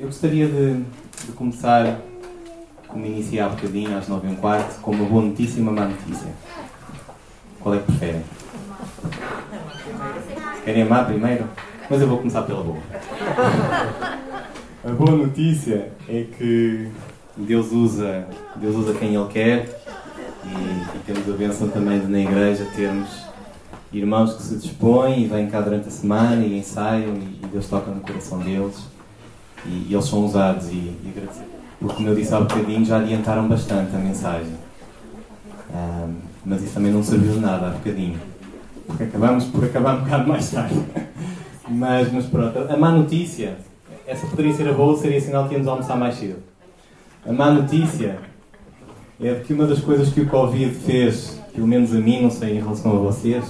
Eu gostaria de, de começar, como iniciei há bocadinho, às 9 h quarto, com uma boa notícia e uma má notícia. Qual é que preferem? Querem amar primeiro? Mas eu vou começar pela boa. A boa notícia é que Deus usa, Deus usa quem Ele quer e, e temos a bênção também de na igreja termos irmãos que se dispõem e vêm cá durante a semana e ensaiam e, e Deus toca no coração deles e, e eles são usados e, e Porque, como eu disse há bocadinho, já adiantaram bastante a mensagem. Um, mas isso também não serviu de nada há bocadinho. Porque acabamos por acabar um bocado mais tarde. mas, mas pronto, a má notícia, essa poderia ser a boa, seria sinal que íamos almoçar mais cedo. A má notícia é que uma das coisas que o Covid fez, pelo menos a mim, não sei em relação a vocês,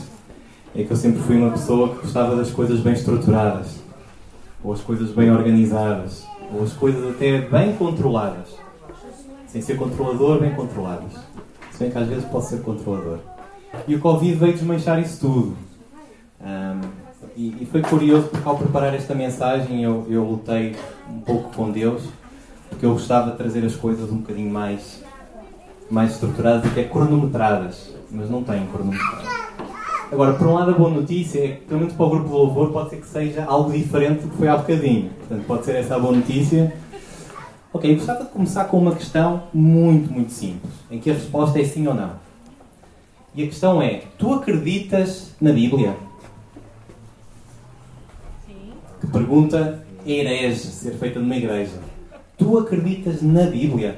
é que eu sempre fui uma pessoa que gostava das coisas bem estruturadas, ou as coisas bem organizadas, ou as coisas até bem controladas. Sem ser controlador, bem controladas. Se bem que às vezes posso ser controlador. E o Covid veio desmanchar isso tudo. Um, e, e, foi curioso porque ao preparar esta mensagem eu, eu lutei um pouco com Deus, porque eu gostava de trazer as coisas um bocadinho mais, mais estruturadas até cronometradas, mas não têm cronometradas. Agora, por um lado, a boa notícia é que, pelo menos para o grupo de louvor, pode ser que seja algo diferente do que foi há bocadinho. Portanto, pode ser essa a boa notícia. Ok, eu gostava de começar com uma questão muito, muito simples, em que a resposta é sim ou não. E a questão é: tu acreditas na Bíblia? Sim. Que pergunta herege ser feita numa igreja. Tu acreditas na Bíblia?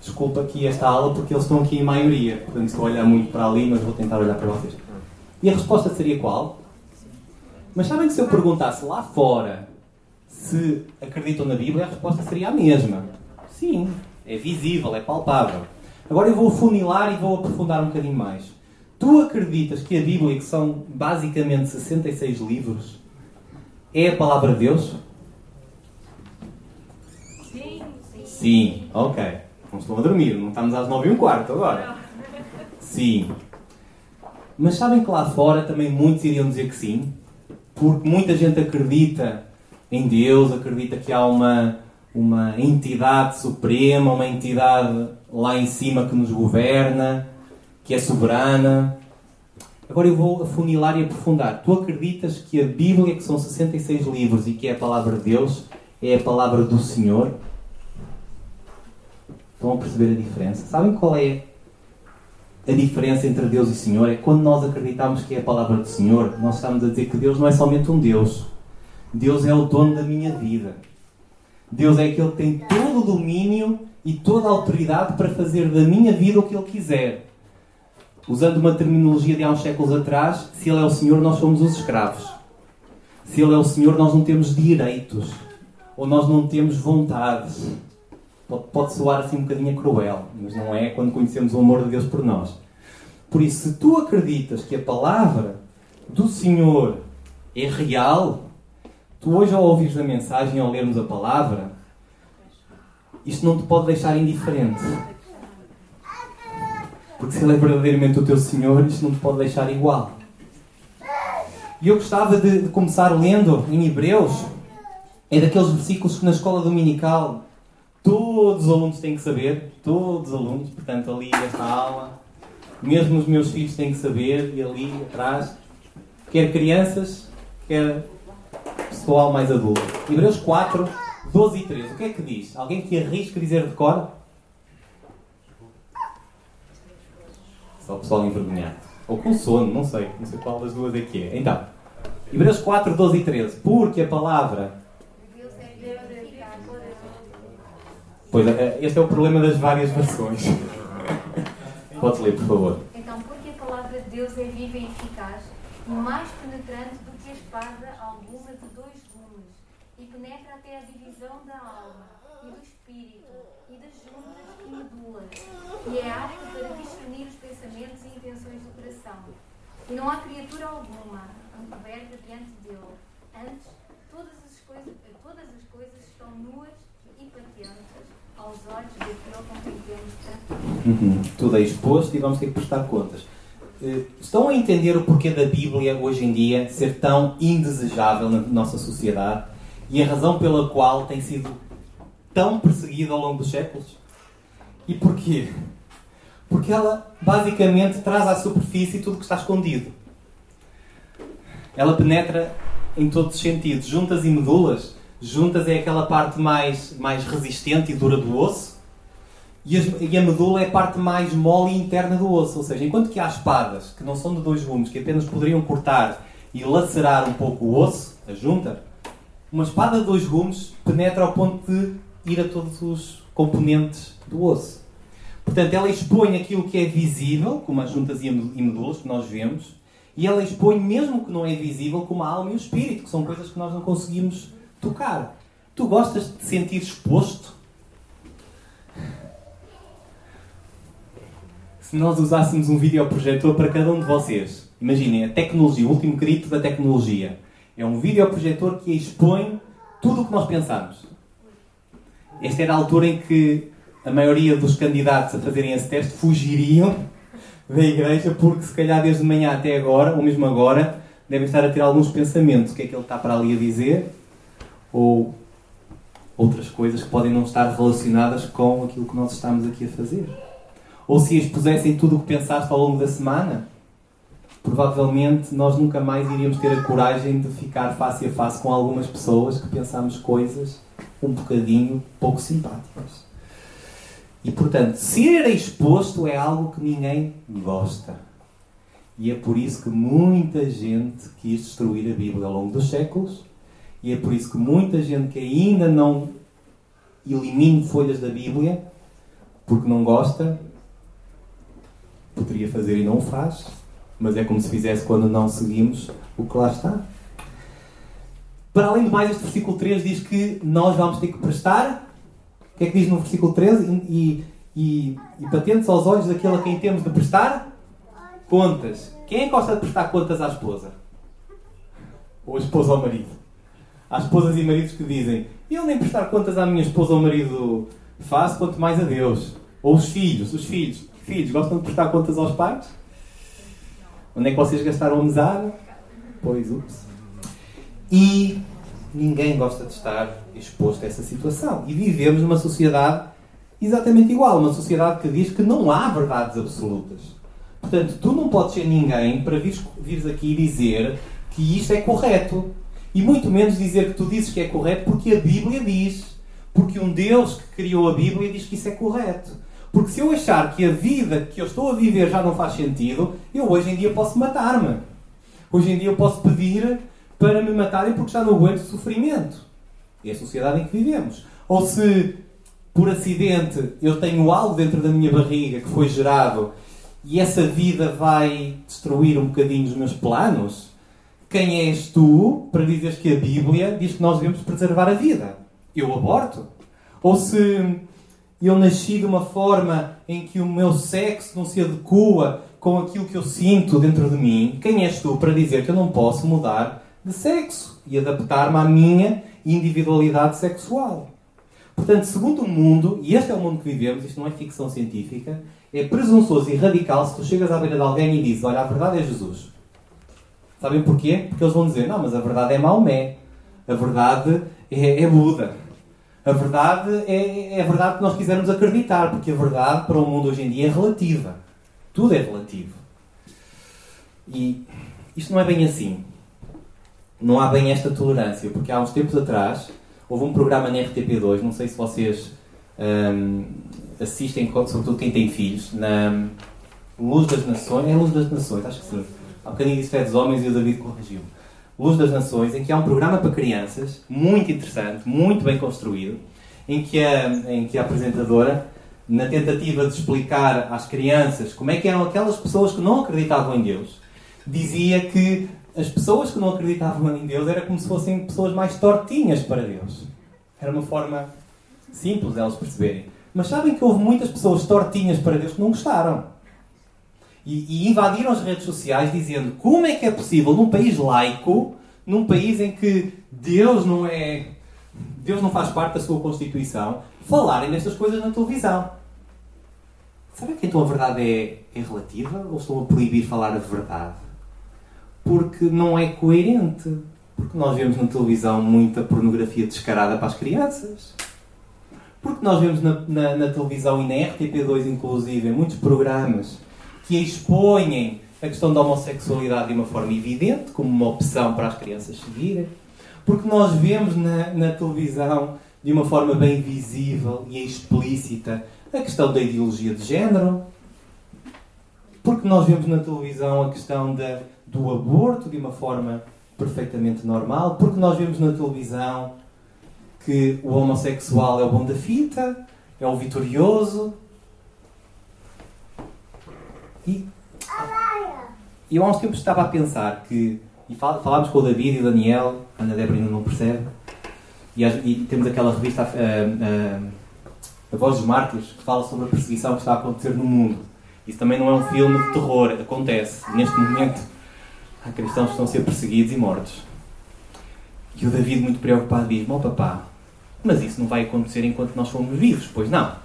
Desculpa aqui esta aula porque eles estão aqui em maioria, portanto estou a olhar muito para ali, mas vou tentar olhar para vocês. E a resposta seria qual? Mas sabem que se eu perguntasse lá fora se acreditam na Bíblia, a resposta seria a mesma. Sim, é visível, é palpável. Agora eu vou funilar e vou aprofundar um bocadinho mais. Tu acreditas que a Bíblia, que são basicamente 66 livros, é a palavra de Deus? Sim. Sim, ok. Não estão a dormir, não estamos às 9 e um quarto agora. Sim. Mas sabem que lá fora também muitos iriam dizer que sim? Porque muita gente acredita em Deus, acredita que há uma, uma entidade suprema, uma entidade lá em cima que nos governa, que é soberana. Agora eu vou afunilar e aprofundar. Tu acreditas que a Bíblia, que são 66 livros e que é a palavra de Deus, é a palavra do Senhor? Estão a perceber a diferença? Sabem qual é a diferença entre Deus e Senhor é quando nós acreditamos que é a palavra do Senhor, nós estamos a dizer que Deus não é somente um Deus. Deus é o dono da minha vida. Deus é aquele que tem todo o domínio e toda a autoridade para fazer da minha vida o que Ele quiser. Usando uma terminologia de há uns séculos atrás, se Ele é o Senhor, nós somos os escravos. Se Ele é o Senhor, nós não temos direitos. Ou nós não temos vontades. Pode, soar assim um bocadinho cruel, mas não é quando conhecemos o amor de Deus por nós. Por isso, se tu acreditas que a palavra do Senhor é real, tu hoje ao ouvires a mensagem, ao lermos a palavra, isto não te pode deixar indiferente. Porque se Ele é verdadeiramente o teu Senhor, isto não te pode deixar igual. E eu gostava de, de começar lendo em Hebreus, é daqueles versículos que na escola dominical todos os alunos têm que saber, todos os alunos, portanto, ali nesta aula, mesmo os meus filhos têm que saber, e ali atrás, quer crianças, quer pessoal mais adulto. Hebreus 4, 12 e 13. O que é que diz? Alguém que arrisca dizer de cor? Só o pessoal envergonhado. Ou com sono, não sei. Não sei qual das duas é que é. Então, Hebreus 4, 12 e 13. Porque a palavra Pois, é, este é o problema das várias versões. Podes ler, por favor. Então, porque a palavra de Deus é viva e eficaz, mais penetrante do que a espada alguma de dois gumes, e penetra até a divisão da alma, e do espírito, e das juntas e medulas, e é apta para discernir os pensamentos e intenções do coração. E não há criatura alguma encoberta diante dele. Antes, todas as coisas, todas as coisas estão nuas aos olhos. Uhum. Tudo é exposto e vamos ter que prestar contas. Eh, estão a entender o porquê da Bíblia hoje em dia ser tão indesejável na nossa sociedade e a razão pela qual tem sido tão perseguida ao longo dos séculos? E porquê? Porque ela basicamente traz à superfície tudo o que está escondido. Ela penetra em todos os sentidos. Juntas e medulas. Juntas é aquela parte mais, mais resistente e dura do osso. E, as, e a medula é a parte mais mole e interna do osso. Ou seja, enquanto que há espadas que não são de dois gumes, que apenas poderiam cortar e lacerar um pouco o osso, a junta, uma espada de dois gumes penetra ao ponto de ir a todos os componentes do osso. Portanto, ela expõe aquilo que é visível, como as juntas e medulas que nós vemos, e ela expõe mesmo que não é visível, como a alma e o espírito, que são coisas que nós não conseguimos tocar. Tu gostas de sentir exposto? Se nós usássemos um videoprojetor para cada um de vocês, imaginem a tecnologia, o último grito da tecnologia. É um videoprojetor que expõe tudo o que nós pensamos. Esta era a altura em que a maioria dos candidatos a fazerem esse teste fugiriam da igreja porque se calhar desde de manhã até agora, ou mesmo agora, devem estar a ter alguns pensamentos. O que é que ele está para ali a dizer? Ou outras coisas que podem não estar relacionadas com aquilo que nós estamos aqui a fazer. Ou se expusessem tudo o que pensaste ao longo da semana, provavelmente nós nunca mais iríamos ter a coragem de ficar face a face com algumas pessoas que pensamos coisas um bocadinho pouco simpáticas. E portanto, ser exposto é algo que ninguém gosta. E é por isso que muita gente quis destruir a Bíblia ao longo dos séculos. E é por isso que muita gente que ainda não elimine folhas da Bíblia, porque não gosta, poderia fazer e não o faz. Mas é como se fizesse quando não seguimos o que lá está. Para além de mais, este versículo 3 diz que nós vamos ter que prestar o que é que diz no versículo 13? E, e, e patentes aos olhos daquele a quem temos de prestar contas. Quem é que gosta de prestar contas à esposa? Ou a esposa ao marido? Há esposas e maridos que dizem: Eu nem prestar contas à minha esposa ou marido faço, quanto mais a Deus. Ou os filhos, os filhos. Filhos, gostam de prestar contas aos pais? Onde é que vocês gastaram a mesada? Pois, ups. E ninguém gosta de estar exposto a essa situação. E vivemos numa sociedade exatamente igual, uma sociedade que diz que não há verdades absolutas. Portanto, tu não podes ser ninguém para vires, vires aqui dizer que isto é correto. E muito menos dizer que tu dizes que é correto porque a Bíblia diz. Porque um Deus que criou a Bíblia diz que isso é correto. Porque se eu achar que a vida que eu estou a viver já não faz sentido, eu hoje em dia posso matar-me. Hoje em dia eu posso pedir para me matarem porque já não aguento sofrimento. É a sociedade em que vivemos. Ou se, por acidente, eu tenho algo dentro da minha barriga que foi gerado e essa vida vai destruir um bocadinho os meus planos, quem és tu para dizeres que a Bíblia diz que nós devemos preservar a vida? Eu aborto? Ou se eu nasci de uma forma em que o meu sexo não se adequa com aquilo que eu sinto dentro de mim, quem és tu para dizer que eu não posso mudar de sexo e adaptar-me à minha individualidade sexual. Portanto, segundo o mundo, e este é o mundo que vivemos, isto não é ficção científica, é presunçoso e radical se tu chegas à beira de alguém e dizes: Olha, a verdade é Jesus. Sabem porquê? Porque eles vão dizer: Não, mas a verdade é Maomé. A verdade é, é Buda. A verdade é, é a verdade que nós quisermos acreditar, porque a verdade para o mundo hoje em dia é relativa. Tudo é relativo. E isto não é bem assim não há bem esta tolerância, porque há uns tempos atrás houve um programa na RTP2, não sei se vocês um, assistem, sobretudo quem tem filhos, na Luz das Nações, é Luz das Nações, acho que sim. Há bocadinho disse Fé dos Homens e o David corrigiu. Luz das Nações, em que há um programa para crianças, muito interessante, muito bem construído, em que a, em que a apresentadora, na tentativa de explicar às crianças como é que eram aquelas pessoas que não acreditavam em Deus, dizia que as pessoas que não acreditavam em Deus era como se fossem pessoas mais tortinhas para Deus. Era uma forma simples delas perceberem. Mas sabem que houve muitas pessoas tortinhas para Deus que não gostaram. E, e, invadiram as redes sociais dizendo como é que é possível num país laico, num país em que Deus não é. Deus não faz parte da sua Constituição, falarem destas coisas na televisão. Será que então a verdade é, é relativa ou estão a proibir falar a verdade? porque não é coerente. Porque nós vemos na televisão muita pornografia descarada para as crianças. Porque nós vemos na, na, na televisão e na RTP2, inclusive, muitos programas que expõem a questão da homossexualidade de uma forma evidente, como uma opção para as crianças seguirem. Porque nós vemos na, na televisão, de uma forma bem visível e explícita, a questão da ideologia de género. Porque nós vemos na televisão a questão da, do aborto de uma forma perfeitamente normal. Porque nós vemos na televisão que o homossexual é o bom da fita, é o vitorioso. E eu há uns tempos estava a pensar que, e falámos com o David e o Daniel, a Ana Débora ainda não percebe, e, e temos aquela revista a, a, a Voz dos Mártires que fala sobre a perseguição que está a acontecer no mundo. Isso também não é um filme de terror, acontece. Neste momento há cristãos que estão a ser perseguidos e mortos. E o David, muito preocupado, diz: Ó papá, mas isso não vai acontecer enquanto nós formos vivos, pois não.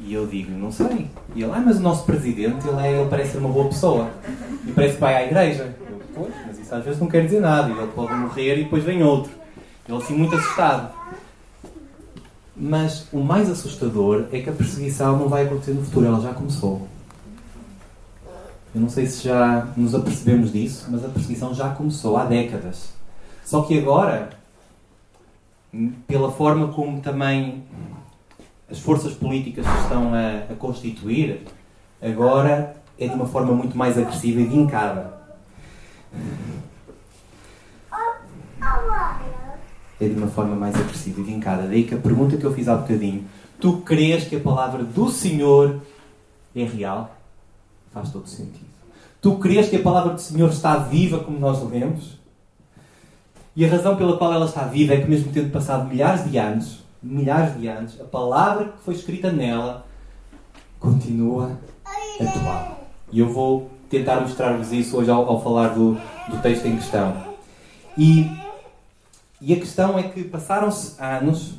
E eu digo, não sei. E ele, ah, mas o nosso presidente, ele, é, ele parece ser uma boa pessoa. E parece vai à igreja. Eu, pois, mas isso às vezes não quer dizer nada. E ele pode morrer e depois vem outro. Ele assim muito assustado. Mas o mais assustador é que a perseguição não vai acontecer no futuro, ela já começou. Eu não sei se já nos apercebemos disso, mas a perseguição já começou há décadas. Só que agora, pela forma como também as forças políticas se estão a, a constituir, agora é de uma forma muito mais agressiva e vincada. É de uma forma mais agressiva e vincada. Daí que a pergunta que eu fiz há bocadinho: Tu crês que a palavra do Senhor é real? Faz todo sentido. Tu crês que a palavra do Senhor está viva como nós lemos? E a razão pela qual ela está viva é que, mesmo tendo passado milhares de anos, milhares de anos, a palavra que foi escrita nela continua atual. E eu vou tentar mostrar-vos isso hoje ao, ao falar do, do, texto em questão. E, e a questão é que passaram-se anos,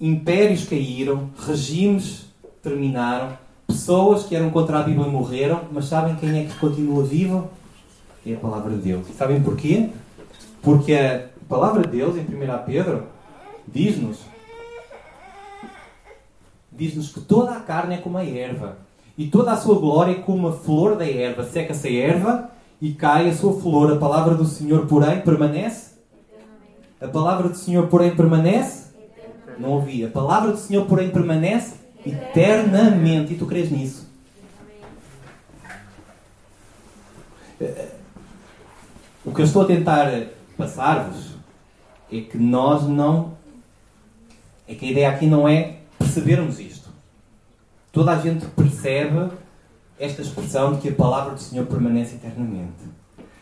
impérios caíram, regimes terminaram, pessoas que eram contra a Bíblia morreram, mas sabem quem é que continua vivo? É a palavra de Deus. E sabem porquê? Porque a palavra de Deus, em 1 Pedro, diz-nos diz-nos que toda a carne é como a erva, e toda a sua glória é como a flor da erva. Seca-se a erva e cai a sua flor. A palavra do Senhor, porém, permanece? A palavra do Senhor, porém, permanece? Não ouvi. A palavra do Senhor, porém, permanece eternamente. E tu crês nisso? O que eu estou a tentar passar-vos é que nós não. É que a ideia aqui não é percebermos isto. Toda a gente percebe esta expressão de que a palavra do Senhor permanece eternamente.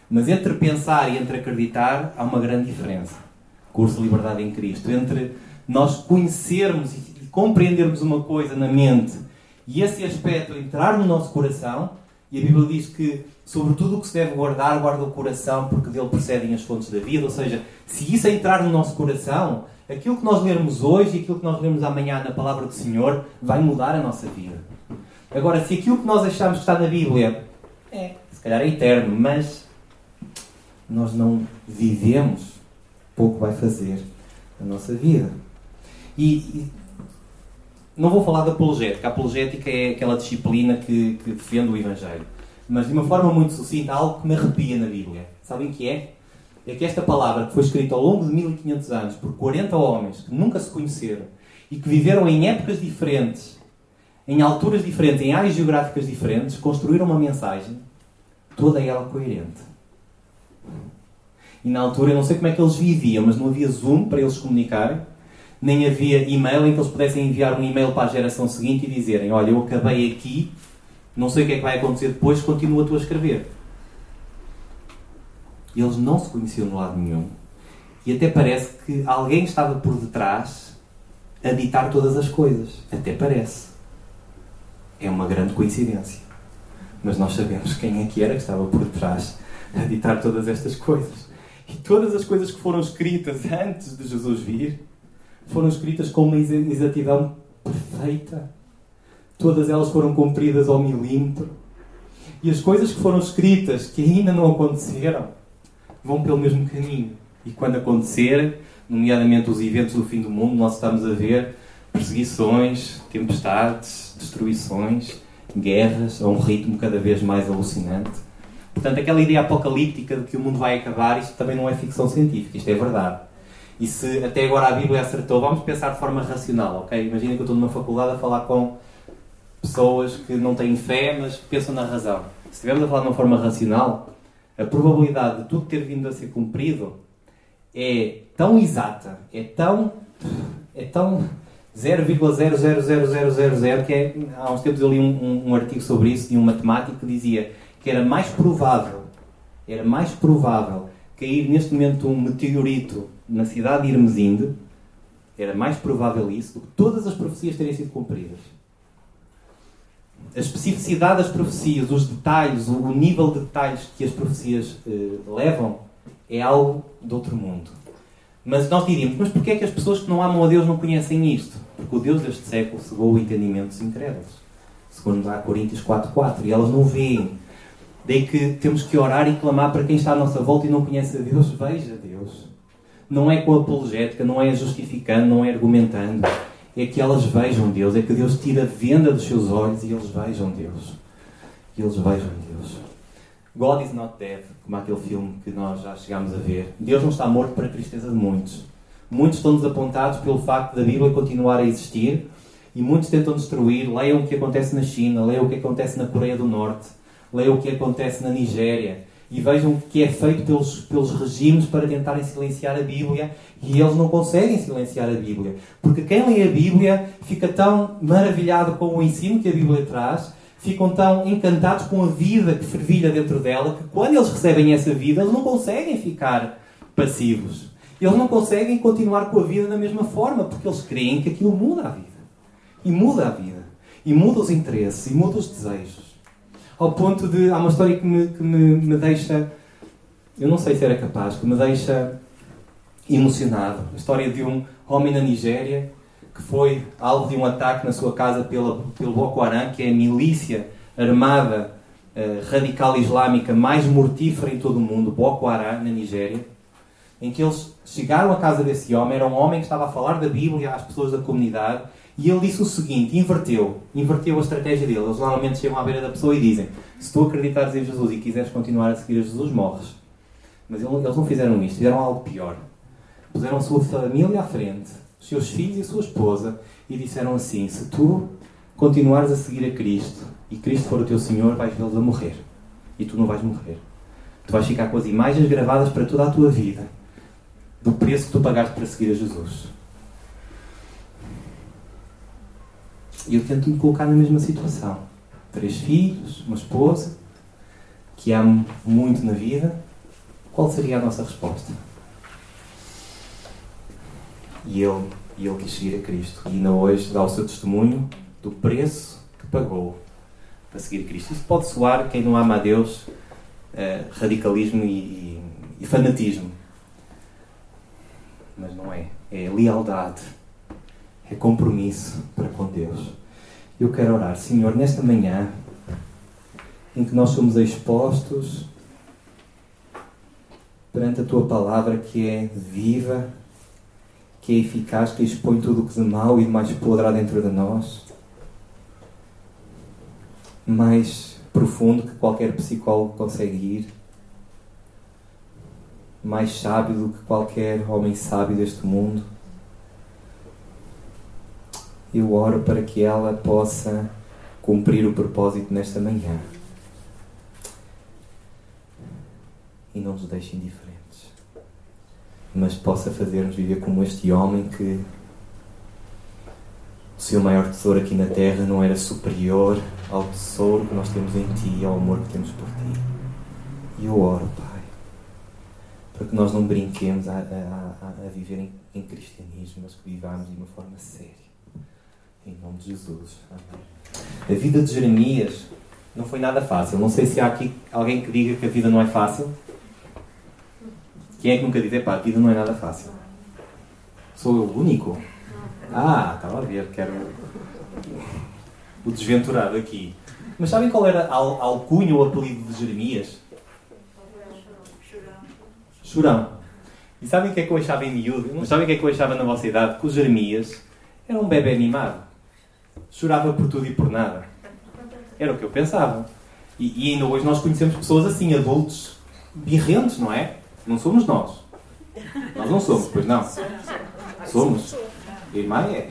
Mas entre pensar e entre acreditar há uma grande diferença. Curso de Liberdade em Cristo. Entre nós conhecermos e compreendermos uma coisa na mente e esse aspecto entrar no nosso coração, e a Bíblia diz que, sobre tudo o que se deve guardar, guarda o coração, porque dele procedem as fontes da vida. Ou seja, se isso entrar no nosso coração, aquilo que nós lermos hoje e aquilo que nós lermos amanhã na palavra do Senhor vai mudar a nossa vida. Agora, se aquilo que nós achamos que está na Bíblia é, se calhar é eterno, mas nós não vivemos, pouco vai fazer a nossa vida. E, e não vou falar da apologética. A apologética é aquela disciplina que, que defende o Evangelho. Mas de uma forma muito sucinta, algo que me arrepia na Bíblia. Sabem o que é? É que esta palavra, que foi escrita ao longo de 1500 anos por 40 homens que nunca se conheceram e que viveram em épocas diferentes, em alturas diferentes, em áreas geográficas diferentes, construíram uma mensagem, toda ela coerente. E na altura, eu não sei como é que eles viviam, mas não havia Zoom para eles comunicarem, nem havia e-mail em que eles pudessem enviar um e-mail para a geração seguinte e dizerem: Olha, eu acabei aqui, não sei o que é que vai acontecer depois, continua tu a escrever. Eles não se conheciam de lado nenhum. E até parece que alguém estava por detrás a ditar todas as coisas. Até parece. É uma grande coincidência. Mas nós sabemos quem é que era que estava por detrás a ditar todas estas coisas. E todas as coisas que foram escritas antes de Jesus vir foram escritas com uma exatidão perfeita. Todas elas foram cumpridas ao milímetro. E as coisas que foram escritas que ainda não aconteceram vão pelo mesmo caminho. E quando acontecer, nomeadamente os eventos do fim do mundo, nós estamos a ver, perseguições, tempestades, destruições, guerras, a um ritmo cada vez mais alucinante. Portanto, aquela ideia apocalíptica de que o mundo vai acabar, isto também não é ficção científica, isto é verdade. E se até agora a Bíblia acertou, vamos pensar de forma racional, ok? Imagina que eu estou numa faculdade a falar com pessoas que não têm fé, mas pensam na razão. Se estivermos a falar de uma forma racional, a probabilidade de tudo ter vindo a ser cumprido é tão exata, é tão. é tão 0,00000 que é, há uns tempos eu li um, um, um, artigo sobre isso de um matemático que dizia que era mais provável era mais provável cair neste momento um meteorito na cidade de Irmesinde era mais provável isso do que todas as profecias terem sido cumpridas a especificidade das profecias, os detalhes, o nível de detalhes que as profecias eh, levam é algo de outro mundo. Mas nós diríamos, mas porquê é que as pessoas que não amam a Deus não conhecem isto? Porque o Deus deste século cegou o entendimento dos incrédulos. Segundo a Coríntios 4.4. E elas não veem. Daí que temos que orar e clamar para quem está à nossa volta e não conhece a Deus, veja Deus. Não é com apologética, não é justificando, não é argumentando. É que elas vejam Deus, é que Deus tira a venda dos seus olhos e eles vejam Deus. E eles vejam Deus. God is not dead, como aquele filme que nós já chegámos a ver. Deus não está morto para a tristeza de muitos. Muitos estão desapontados pelo facto da Bíblia continuar a existir e muitos tentam destruir. Leiam o que acontece na China, leiam o que acontece na Coreia do Norte, leiam o que acontece na Nigéria e vejam o que é feito pelos, pelos regimes para tentarem silenciar a Bíblia e eles não conseguem silenciar a Bíblia. Porque quem lê a Bíblia fica tão maravilhado com o ensino que a Bíblia traz ficam tão encantados com a vida que fervilha dentro dela que quando eles recebem essa vida, eles não conseguem ficar passivos. Eles não conseguem continuar com a vida da mesma forma, porque eles creem que aquilo muda a vida. E muda a vida. E muda os interesses. E muda os desejos. Ao ponto de. Há uma história que me, que me, me deixa. Eu não sei se era capaz, que me deixa emocionado. A história de um homem na Nigéria que foi alvo de um ataque na sua casa pela, pelo Boko Haram, que é a milícia armada uh, radical islâmica mais mortífera em todo o mundo, Boko Haram, na Nigéria, em que eles chegaram à casa desse homem, era um homem que estava a falar da Bíblia às pessoas da comunidade, e ele disse o seguinte, inverteu, inverteu a estratégia dele. Eles normalmente chegam à beira da pessoa e dizem, se tu acreditares em Jesus e quiseres continuar a seguir a Jesus, morres. Mas eles não fizeram isto, fizeram algo pior. Puseram a sua família à frente, os seus filhos e a sua esposa, e disseram assim: Se tu continuares a seguir a Cristo e Cristo for o teu Senhor, vais vê-los a morrer. E tu não vais morrer. Tu vais ficar com as imagens gravadas para toda a tua vida do preço que tu pagaste para seguir a Jesus. E eu tento me colocar na mesma situação. Três filhos, uma esposa, que amo muito na vida. Qual seria a nossa resposta? E ele, e ele quis seguir a Cristo. E ainda hoje dá o seu testemunho do preço que pagou para seguir Cristo. Isso pode soar, quem não ama a Deus, eh, radicalismo e, e, e fanatismo. Mas não é. É lealdade. É compromisso para com Deus. Eu quero orar, Senhor, nesta manhã em que nós somos expostos perante a tua palavra que é viva que é eficaz, que expõe tudo o que de mal e de mais podre há dentro de nós, mais profundo que qualquer psicólogo consegue ir, mais sábio do que qualquer homem sábio deste mundo. Eu oro para que ela possa cumprir o propósito nesta manhã e não nos deixe indiferentes mas possa fazer-nos viver como este homem que o seu maior tesouro aqui na terra não era superior ao tesouro que nós temos em Ti e ao amor que temos por Ti. E eu oro, Pai, para que nós não brinquemos a, a, a, a viver em, em, cristianismo, mas que vivamos de uma forma séria. Em nome de Jesus. A vida de Jeremias não foi nada fácil. Não sei se há aqui alguém que diga que a vida não é fácil. Quem é que nunca diz, epá, a vida não é nada fácil? Sou eu o único? Ah, estava a ver, quero o desventurado aqui. Mas sabem qual era a alcunha ou apelido de Jeremias? Chorão. E sabem o que é que eu achava em miúdo? Mas sabem o que é que eu achava na vossa idade? Que o Jeremias Era um bebê mimado. Chorava por tudo e por nada. Era o que eu pensava. E, e ainda hoje nós conhecemos pessoas assim, adultos birrentos, não é? Não somos nós. Nós não somos, pois não. Somos. Irmã é.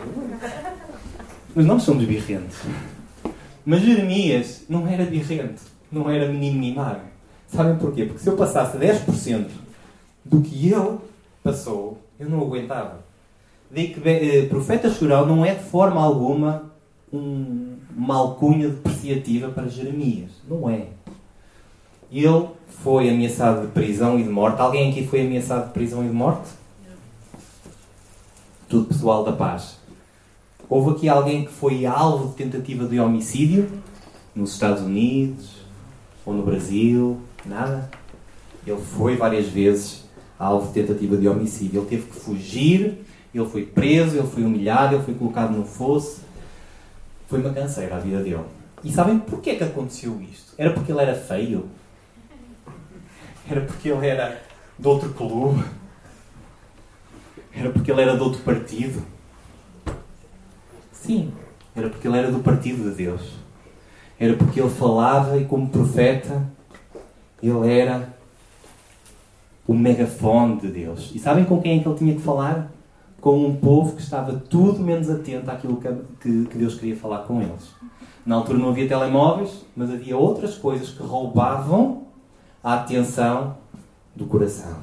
Mas nós somos birrentes. Mas Jeremias não era birrente. Não era menino mimado. Sabem porquê? Porque se eu passasse 10% do que ele passou, eu não aguentava. Daí que eh, profeta chorão não é de forma alguma um, uma alcunha depreciativa para Jeremias. Não é. Ele foi ameaçado de prisão e de morte. Alguém aqui foi ameaçado de prisão e de morte? Tudo pessoal da paz. Houve aqui alguém que foi alvo de tentativa de homicídio? Nos Estados Unidos? Ou no Brasil? Nada? Ele foi várias vezes alvo de tentativa de homicídio. Ele teve que fugir, ele foi preso, ele foi humilhado, ele foi colocado no fosso. Foi uma canseira a vida dele. E sabem porquê que aconteceu isto? Era porque ele era feio? Era porque ele era de outro clube? Era porque ele era de outro partido? Sim, era porque ele era do partido de Deus. Era porque ele falava e, como profeta, ele era o megafone de Deus. E sabem com quem é que ele tinha que falar? Com um povo que estava tudo menos atento àquilo que, Deus queria falar com eles. Na altura não havia telemóveis, mas havia outras coisas que roubavam a atenção do coração.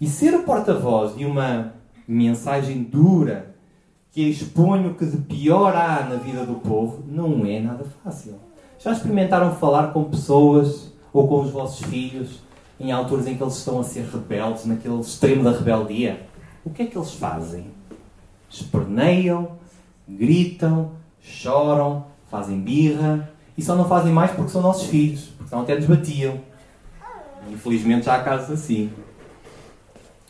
E ser o porta-voz de uma mensagem dura que expõe o que de pior há na vida do povo não é nada fácil. Já experimentaram falar com pessoas ou com os vossos filhos em alturas em que eles estão a ser rebeldes, naquele extremo da rebeldia? O que é que eles fazem? Esperneiam, gritam, choram, fazem birra e só não fazem mais porque são nossos filhos, porque senão até nos batiam. Infelizmente já há casos assim.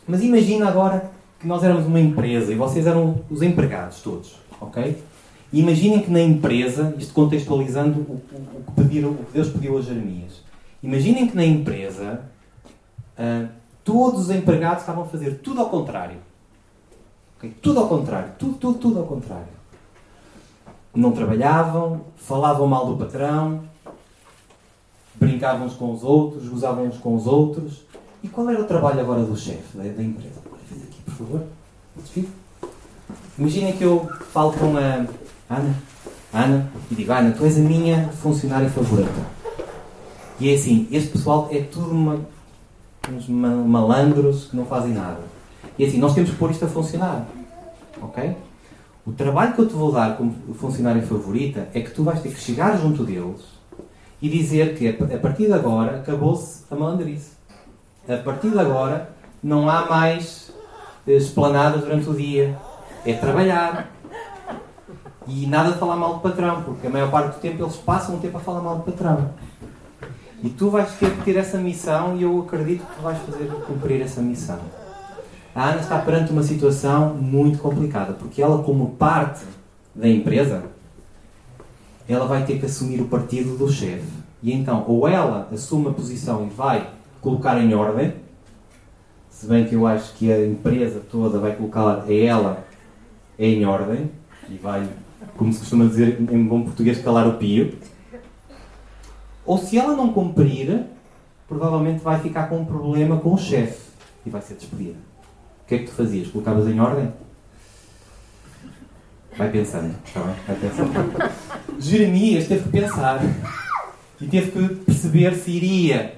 Mas imagina agora que nós éramos uma empresa e vocês eram os empregados todos, ok? Imaginem que na empresa, isto contextualizando o, o, o, que, pediram, o que Deus pediu a Jeremias, imaginem que na empresa uh, todos os empregados estavam a fazer tudo ao contrário. Okay? Tudo ao contrário. Tudo, tudo, tudo ao contrário. Não trabalhavam, falavam mal do patrão, brincavam uns com os outros, gozavam uns com os outros. E qual era o trabalho agora do chefe da, da empresa? Olha, aqui, por favor. Imaginem que eu falo com a Ana, Ana, e digo, Ana, tu és a minha funcionária favorita. E é assim, este pessoal é tudo uma, uns malandros que não fazem nada. E assim, nós temos que pôr isto a funcionar. Ok? O trabalho que eu te vou dar como funcionária favorita é que tu vais ter que chegar junto deles e dizer que a partir de agora acabou-se a malandrice. A partir de agora não há mais eh, esplanadas durante o dia. É trabalhar. E nada de falar mal do patrão, porque a maior parte do tempo eles passam o tempo a falar mal do patrão. E tu vais ter que ter essa missão e eu acredito que tu vais fazer cumprir essa missão. A Ana está perante uma situação muito complicada, porque ela, como parte da empresa, ela vai ter que assumir o partido do chefe. E então, ou ela assume a posição e vai colocar em ordem, se bem que eu acho que a empresa toda vai colocar a ela em ordem, e vai, como se costuma dizer em bom português, calar o pio. Ou se ela não cumprir, provavelmente vai ficar com um problema com o chefe e vai ser despedida. O que é que tu fazias? Colocavas em ordem? Vai pensando, está bem? Vai pensando. Jeremias teve que pensar e teve que perceber se iria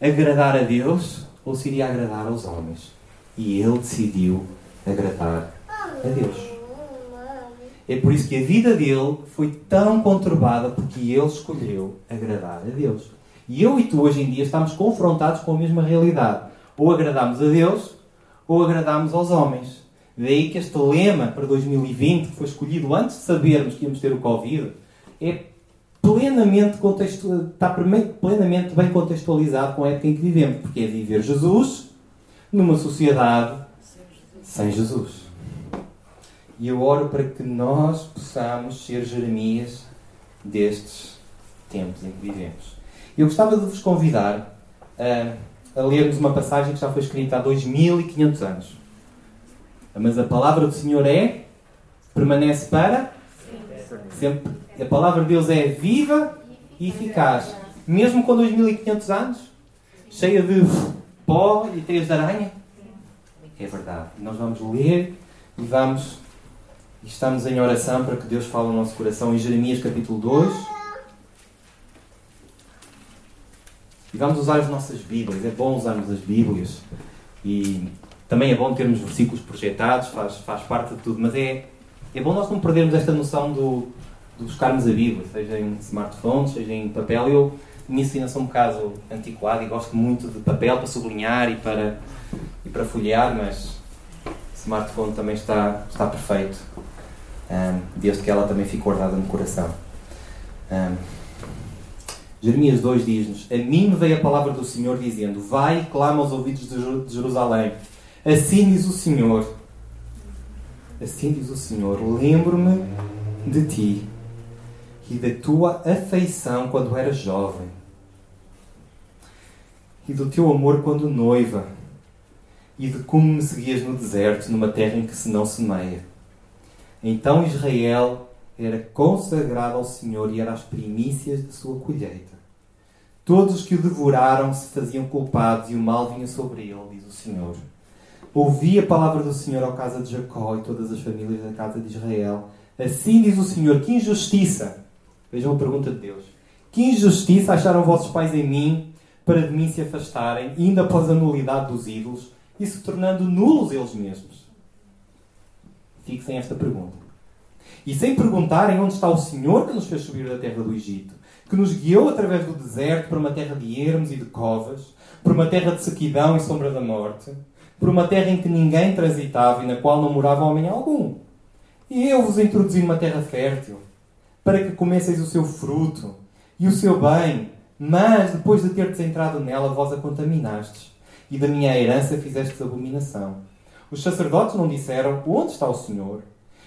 agradar a Deus ou se iria agradar aos homens. E ele decidiu agradar a Deus. É por isso que a vida dele foi tão conturbada porque ele escolheu agradar a Deus. E eu e tu hoje em dia estamos confrontados com a mesma realidade. Ou agradamos a Deus ou agradamos aos homens. Daí que este lema para 2020, que foi escolhido antes de sabermos que íamos ter o Covid, é plenamente, contextu... está plenamente bem contextualizado com a época em que vivemos, porque é viver Jesus numa sociedade sem Jesus. E eu oro para que nós possamos ser Jeremias destes tempos em que vivemos. Eu gostava de vos convidar a, a lermos uma passagem que já foi escrita há 2500 anos. Mas a palavra do Senhor é permanece para sempre. A palavra de Deus é viva e eficaz. Mesmo com 2500 anos, cheia de pó e teias de aranha. É verdade. Nós vamos ler e vamos. E estamos em oração para que Deus fale no nosso coração em Jeremias capítulo 2. E vamos usar as nossas Bíblias. É bom usarmos as Bíblias. E também é bom termos versículos projetados, faz, faz parte de tudo. Mas é, é bom nós não perdermos esta noção do, de buscarmos a Bíblia, seja em smartphones, seja em papel. Eu, minha ensina sou um bocado antiquado e gosto muito de papel para sublinhar e para, e para folhear, mas smartphone também está, está perfeito, um, desde que ela também fique guardada no coração. Um, Jeremias 2 diz-nos: A mim veio a palavra do Senhor dizendo: Vai e clama aos ouvidos de Jerusalém. Assim diz o Senhor. Assim diz o Senhor: Lembro-me de ti e da tua afeição quando eras jovem, e do teu amor quando noiva, e de como me seguias no deserto, numa terra em que se não semeia. Então Israel era consagrado ao Senhor e era as primícias de sua colheita. Todos os que o devoraram se faziam culpados e o mal vinha sobre ele, diz o Senhor. Ouvi a palavra do Senhor ao casa de Jacó e todas as famílias da casa de Israel. Assim diz o Senhor: que injustiça! Vejam a pergunta de Deus. Que injustiça acharam vossos pais em mim para de mim se afastarem, ainda após a nulidade dos ídolos, e se tornando nulos eles mesmos? Fixem esta pergunta. E sem perguntarem onde está o Senhor que nos fez subir da terra do Egito, que nos guiou através do deserto para uma terra de ermos e de covas, por uma terra de sequidão e sombra da morte, por uma terra em que ninguém transitava e na qual não morava homem algum. E eu vos introduzi numa terra fértil, para que comesseis o seu fruto e o seu bem, mas depois de terdes entrado nela, vós a contaminastes, e da minha herança fizestes abominação. Os sacerdotes não disseram: Onde está o Senhor?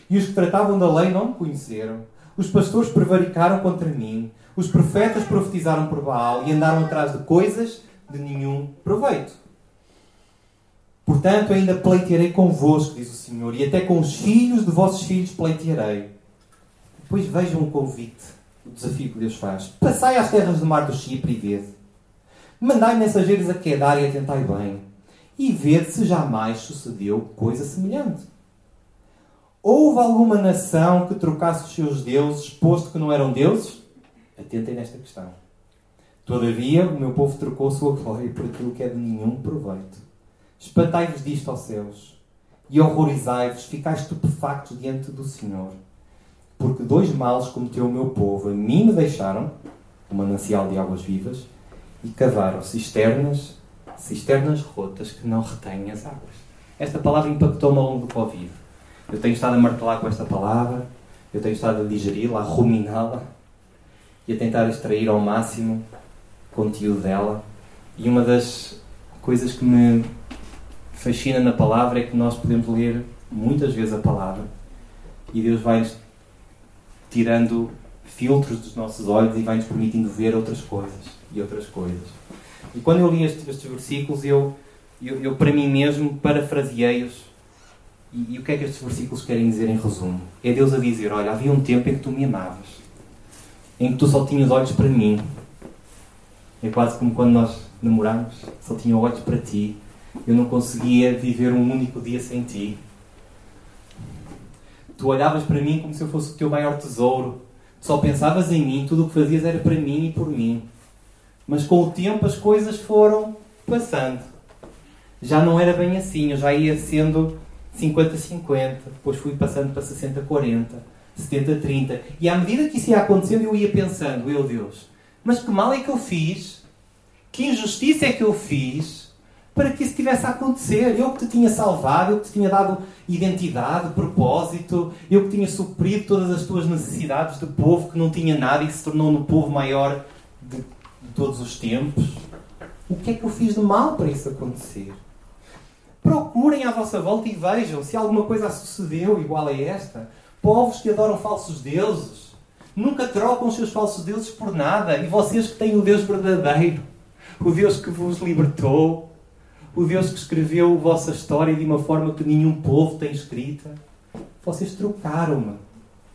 E os que tratavam da lei não me conheceram. Os pastores prevaricaram contra mim. Os profetas profetizaram por Baal e andaram atrás de coisas de nenhum proveito. Portanto, ainda pleitearei convosco, diz o Senhor, e até com os filhos de vossos filhos pleitearei. Depois vejam o convite, o desafio que Deus faz. Passai às terras do mar do Chipre e vede. Mandai mensageiros a Quedar e atentai bem. E vede se jamais sucedeu coisa semelhante. Houve alguma nação que trocasse os seus deuses, posto que não eram deuses? Atentem nesta questão. Todavia, o meu povo trocou sua glória por aquilo que é de nenhum proveito. Espantai-vos disto aos céus e horrorizai-vos, ficai estupefactos diante do Senhor porque dois males cometeu o meu povo. A mim me deixaram, o manancial de águas vivas, e cavaram cisternas, cisternas rotas que não retêm as águas. Esta palavra impactou-me ao longo do Covid. Eu tenho estado a martelar com esta palavra, eu tenho estado a digeri-la, a ruminá-la e a tentar extrair ao máximo o conteúdo dela. E uma das coisas que me fascina na palavra é que nós podemos ler muitas vezes a palavra e Deus vai-nos tirando filtros dos nossos olhos e vai-nos permitindo ver outras coisas e outras coisas. E quando eu li estes, estes versículos, eu, eu, eu, para mim mesmo parafraseei-os. E, e, o que é que estes versículos querem dizer em resumo? É Deus a dizer: Olha, havia um tempo em que tu me amavas, em que tu só tinhas olhos para mim. É quase como quando nós namoramos, só tinha olhos para ti. Eu não conseguia viver um único dia sem ti. Tu olhavas para mim como se eu fosse o teu maior tesouro. Tu só pensavas em mim, tudo o que fazias era para mim e por mim. Mas com o tempo as coisas foram passando. Já não era bem assim, eu já ia sendo 50-50, depois fui passando para 60-40, 70-30. E à medida que isso ia acontecendo, eu ia pensando, meu Deus, mas que mal é que eu fiz? Que injustiça é que eu fiz? para que isso tivesse a acontecer. Eu que te tinha salvado, eu que te tinha dado identidade, propósito, eu que tinha suprido todas as tuas necessidades de povo que não tinha nada e se tornou no povo maior de, de todos os tempos. O que é que eu fiz de mal para isso acontecer? Procurem à vossa volta e vejam se alguma coisa sucedeu igual a esta. Povos que adoram falsos deuses nunca trocam os seus falsos deuses por nada. E vocês que têm o Deus verdadeiro, o Deus que vos libertou, o Deus que escreveu a vossa história de uma forma que nenhum povo tem escrita. Vocês trocaram-me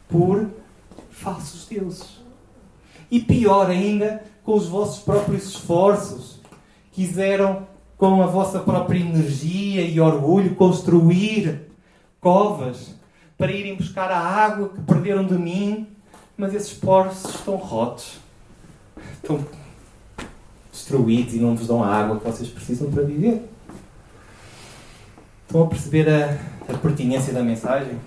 por falsos deuses. E pior ainda, com os vossos próprios esforços. Quiseram, com a vossa própria energia e orgulho, construir covas para irem buscar a água que perderam de mim, mas esses poços estão rotos, estão destruídos e não vos dão a água que vocês precisam para viver. Estão a perceber a, a pertinência da mensagem?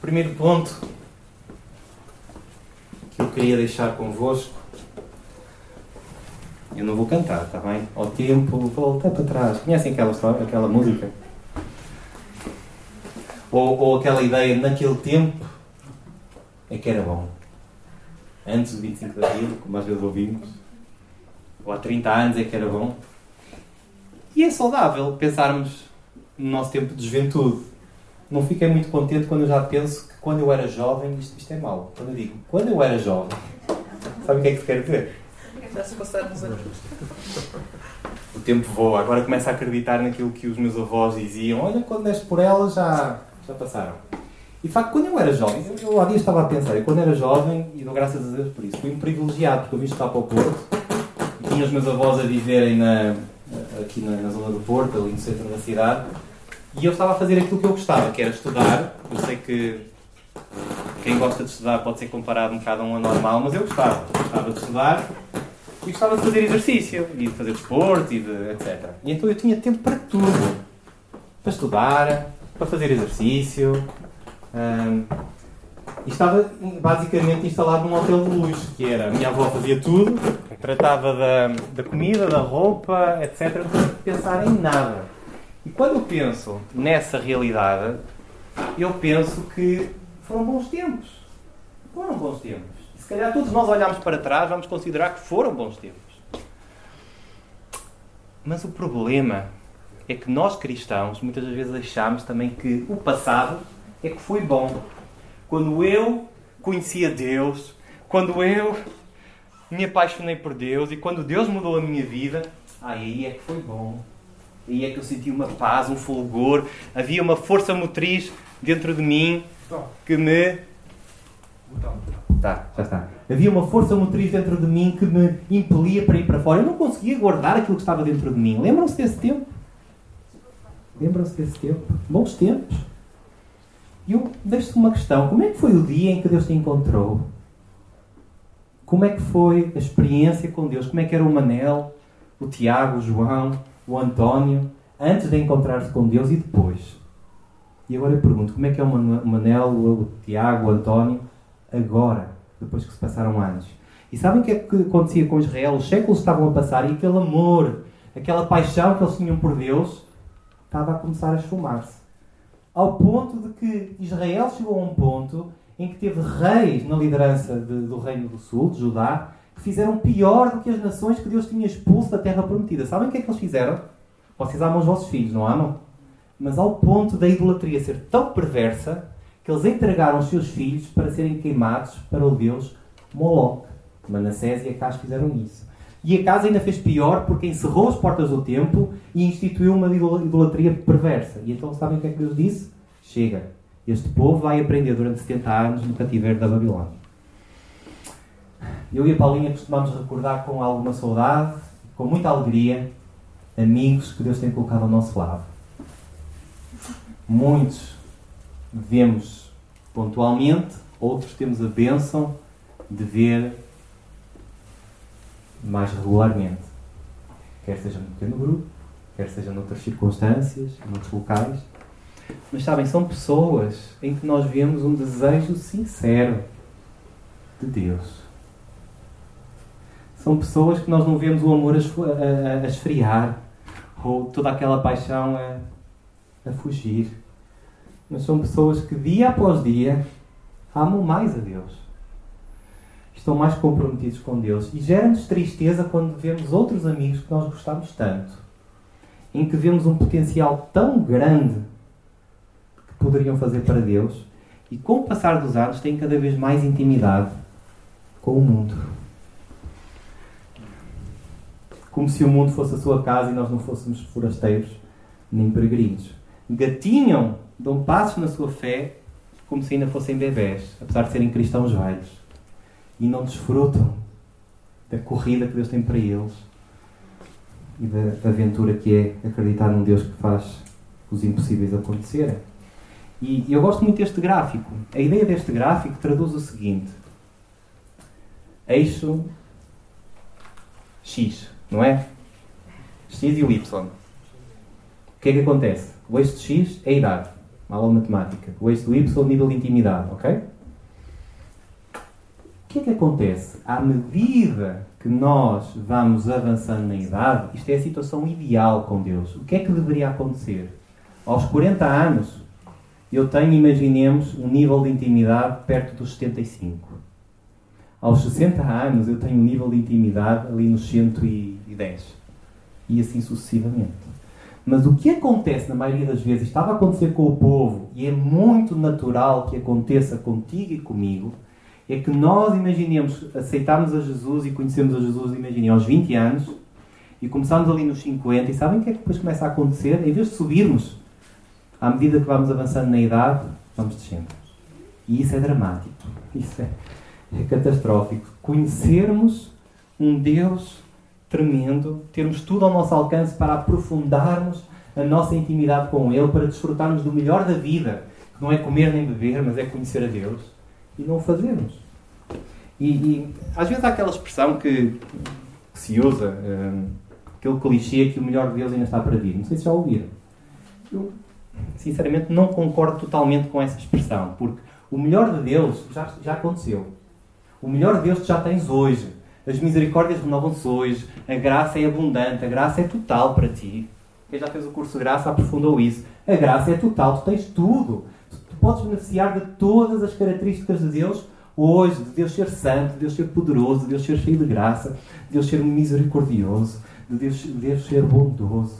Primeiro ponto que eu queria deixar convosco. Eu não vou cantar, está bem? Ao tempo, volta para trás. Conhecem aquela aquela música? Ou, ou aquela ideia, naquele tempo, é que era bom. Antes do 25 de Abril, como às vezes ouvimos. Ou há 30 anos é que era bom. E é saudável pensarmos no nosso tempo de juventude. Não fiquei muito contente quando eu já penso quando eu era jovem isto, isto é mau. Quando eu digo quando eu era jovem, sabe o que é que se quer dizer? Já se passaram os anos. O tempo voa. Agora começo a acreditar naquilo que os meus avós diziam. Olha, quando deste por elas já, já passaram. E de facto, quando eu era jovem, eu, eu há dias estava a pensar, eu quando era jovem, e dou graças a Deus por isso, fui um privilegiado, porque eu vim estar para o Porto, e tinha os meus avós a viverem na, aqui na, na, zona do Porto, ali no centro da cidade, e eu estava a fazer aquilo que eu gostava, que era estudar. Eu sei que quem gosta de estudar pode ser comparado um bocado a um anormal, mas eu gostava. Gostava de estudar e gostava de fazer exercício, e de fazer desporto, e de etc. E então eu tinha tempo para tudo. Para estudar, para fazer exercício, um, e estava basicamente instalado num hotel de luxo, que era a minha avó fazia tudo, tratava da, da comida, da roupa, etc. Não pensar em nada. E quando eu penso nessa realidade, eu penso que foram bons tempos. Foram bons tempos. E se calhar todos nós olharmos para trás, vamos considerar que foram bons tempos. Mas o problema é que nós cristãos muitas vezes achamos também que o passado é que foi bom. Quando eu conhecia Deus, quando eu me apaixonei por Deus e quando Deus mudou a minha vida, aí é que foi bom. Aí é que eu senti uma paz, um fulgor, havia uma força motriz dentro de mim que me. Tá, já está. Havia uma força motriz dentro de mim que me impelia para ir para fora. Eu não conseguia guardar aquilo que estava dentro de mim. Lembram-se desse tempo? Lembram-se desse tempo? Bons tempos. E eu deixo-te uma questão: como é que foi o dia em que Deus te encontrou? Como é que foi a experiência com Deus? Como é que era o Manel, o Tiago, o João, o António, antes de encontrar-se com Deus e depois? E agora eu pergunto: como é que é o Manel, o Tiago, o António, agora, depois que se passaram anos? E sabem o que é que acontecia com Israel? Os séculos estavam a passar e aquele amor, aquela paixão que eles tinham por Deus, estava a começar a esfumar-se ao ponto de que Israel chegou a um ponto em que teve reis na liderança de, do Reino do Sul, de Judá, que fizeram pior do que as nações que Deus tinha expulso da terra prometida. Sabem o que é que eles fizeram? Vocês amam os vossos filhos, não amam? Mas ao ponto da idolatria ser tão perversa que eles entregaram os seus filhos para serem queimados para o Deus Moloch. Manassés e Acás fizeram isso. E Acás ainda fez pior porque encerrou as portas do templo e instituiu uma idolatria perversa. E então sabem o que é que Deus disse? Chega. Este povo vai aprender durante 70 anos no cativeiro da Babilónia. Eu e a Paulinha costumamos recordar com alguma saudade, com muita alegria, amigos que Deus tem colocado ao nosso lado. Muitos vemos pontualmente, outros temos a bênção de ver mais regularmente. Quer seja no pequeno grupo, quer seja noutras circunstâncias, noutros locais. Mas sabem, são pessoas em que nós vemos um desejo sincero de Deus. São pessoas que nós não vemos o amor a, esfriar ou toda aquela paixão a, a fugir. Mas são pessoas que dia após dia amam mais a Deus estão mais comprometidos com Deus. E gera-nos tristeza quando vemos outros amigos que nós gostamos tanto, em que vemos um potencial tão grande que poderiam fazer para Deus, e com o passar dos anos têm cada vez mais intimidade com o mundo. Como se o mundo fosse a sua casa e nós não fôssemos forasteiros nem peregrinos. Gatinham dão passos na sua fé como se ainda fossem bebés, apesar de serem cristãos velhos. E não desfrutam da corrida que Deus tem para eles e da aventura que é acreditar num Deus que faz os impossíveis acontecerem. E eu gosto muito deste gráfico. A ideia deste gráfico traduz o seguinte: eixo X, não é? X e o Y. O que é que acontece? O eixo de X é a idade, aula de matemática. O eixo do Y é o nível de intimidade, ok? O que é que acontece? À medida que nós vamos avançando na idade, isto é a situação ideal com Deus. O que é que deveria acontecer? Aos 40 anos, eu tenho, imaginemos, um nível de intimidade perto dos 75. Aos 60 anos, eu tenho um nível de intimidade ali nos 110. E assim sucessivamente. Mas o que acontece na maioria das vezes, estava a acontecer com o povo, e é muito natural que aconteça contigo e comigo, é que nós imaginemos, aceitarmos a Jesus e conhecemos a Jesus, imaginem, aos 20 anos, e começamos ali nos 50, e sabem o que é que depois começa a acontecer? Em vez de subirmos, à medida que vamos avançando na idade, vamos descendo. E isso é dramático. Isso é, é catastrófico. Conhecermos um Deus tremendo, termos tudo ao nosso alcance para aprofundarmos a nossa intimidade com Ele, para desfrutarmos do melhor da vida, que não é comer nem beber, mas é conhecer a Deus, e não o fazermos. E, e às vezes há aquela expressão que, que se usa, um, aquele clichê que o melhor de Deus ainda está para vir. Não sei se já ouviram. Eu sinceramente, não concordo totalmente com essa expressão, porque o melhor de Deus já, já aconteceu. O melhor de Deus já tens hoje. As misericórdias renovam-se hoje. A graça é abundante. A graça é total para ti. Quem já fez o curso de graça aprofundou isso. A graça é total. Tu tens tudo. Tu podes beneficiar de todas as características de Deus hoje. De Deus ser santo, de Deus ser poderoso, de Deus ser cheio de graça, de Deus ser misericordioso, de Deus, de Deus ser bondoso,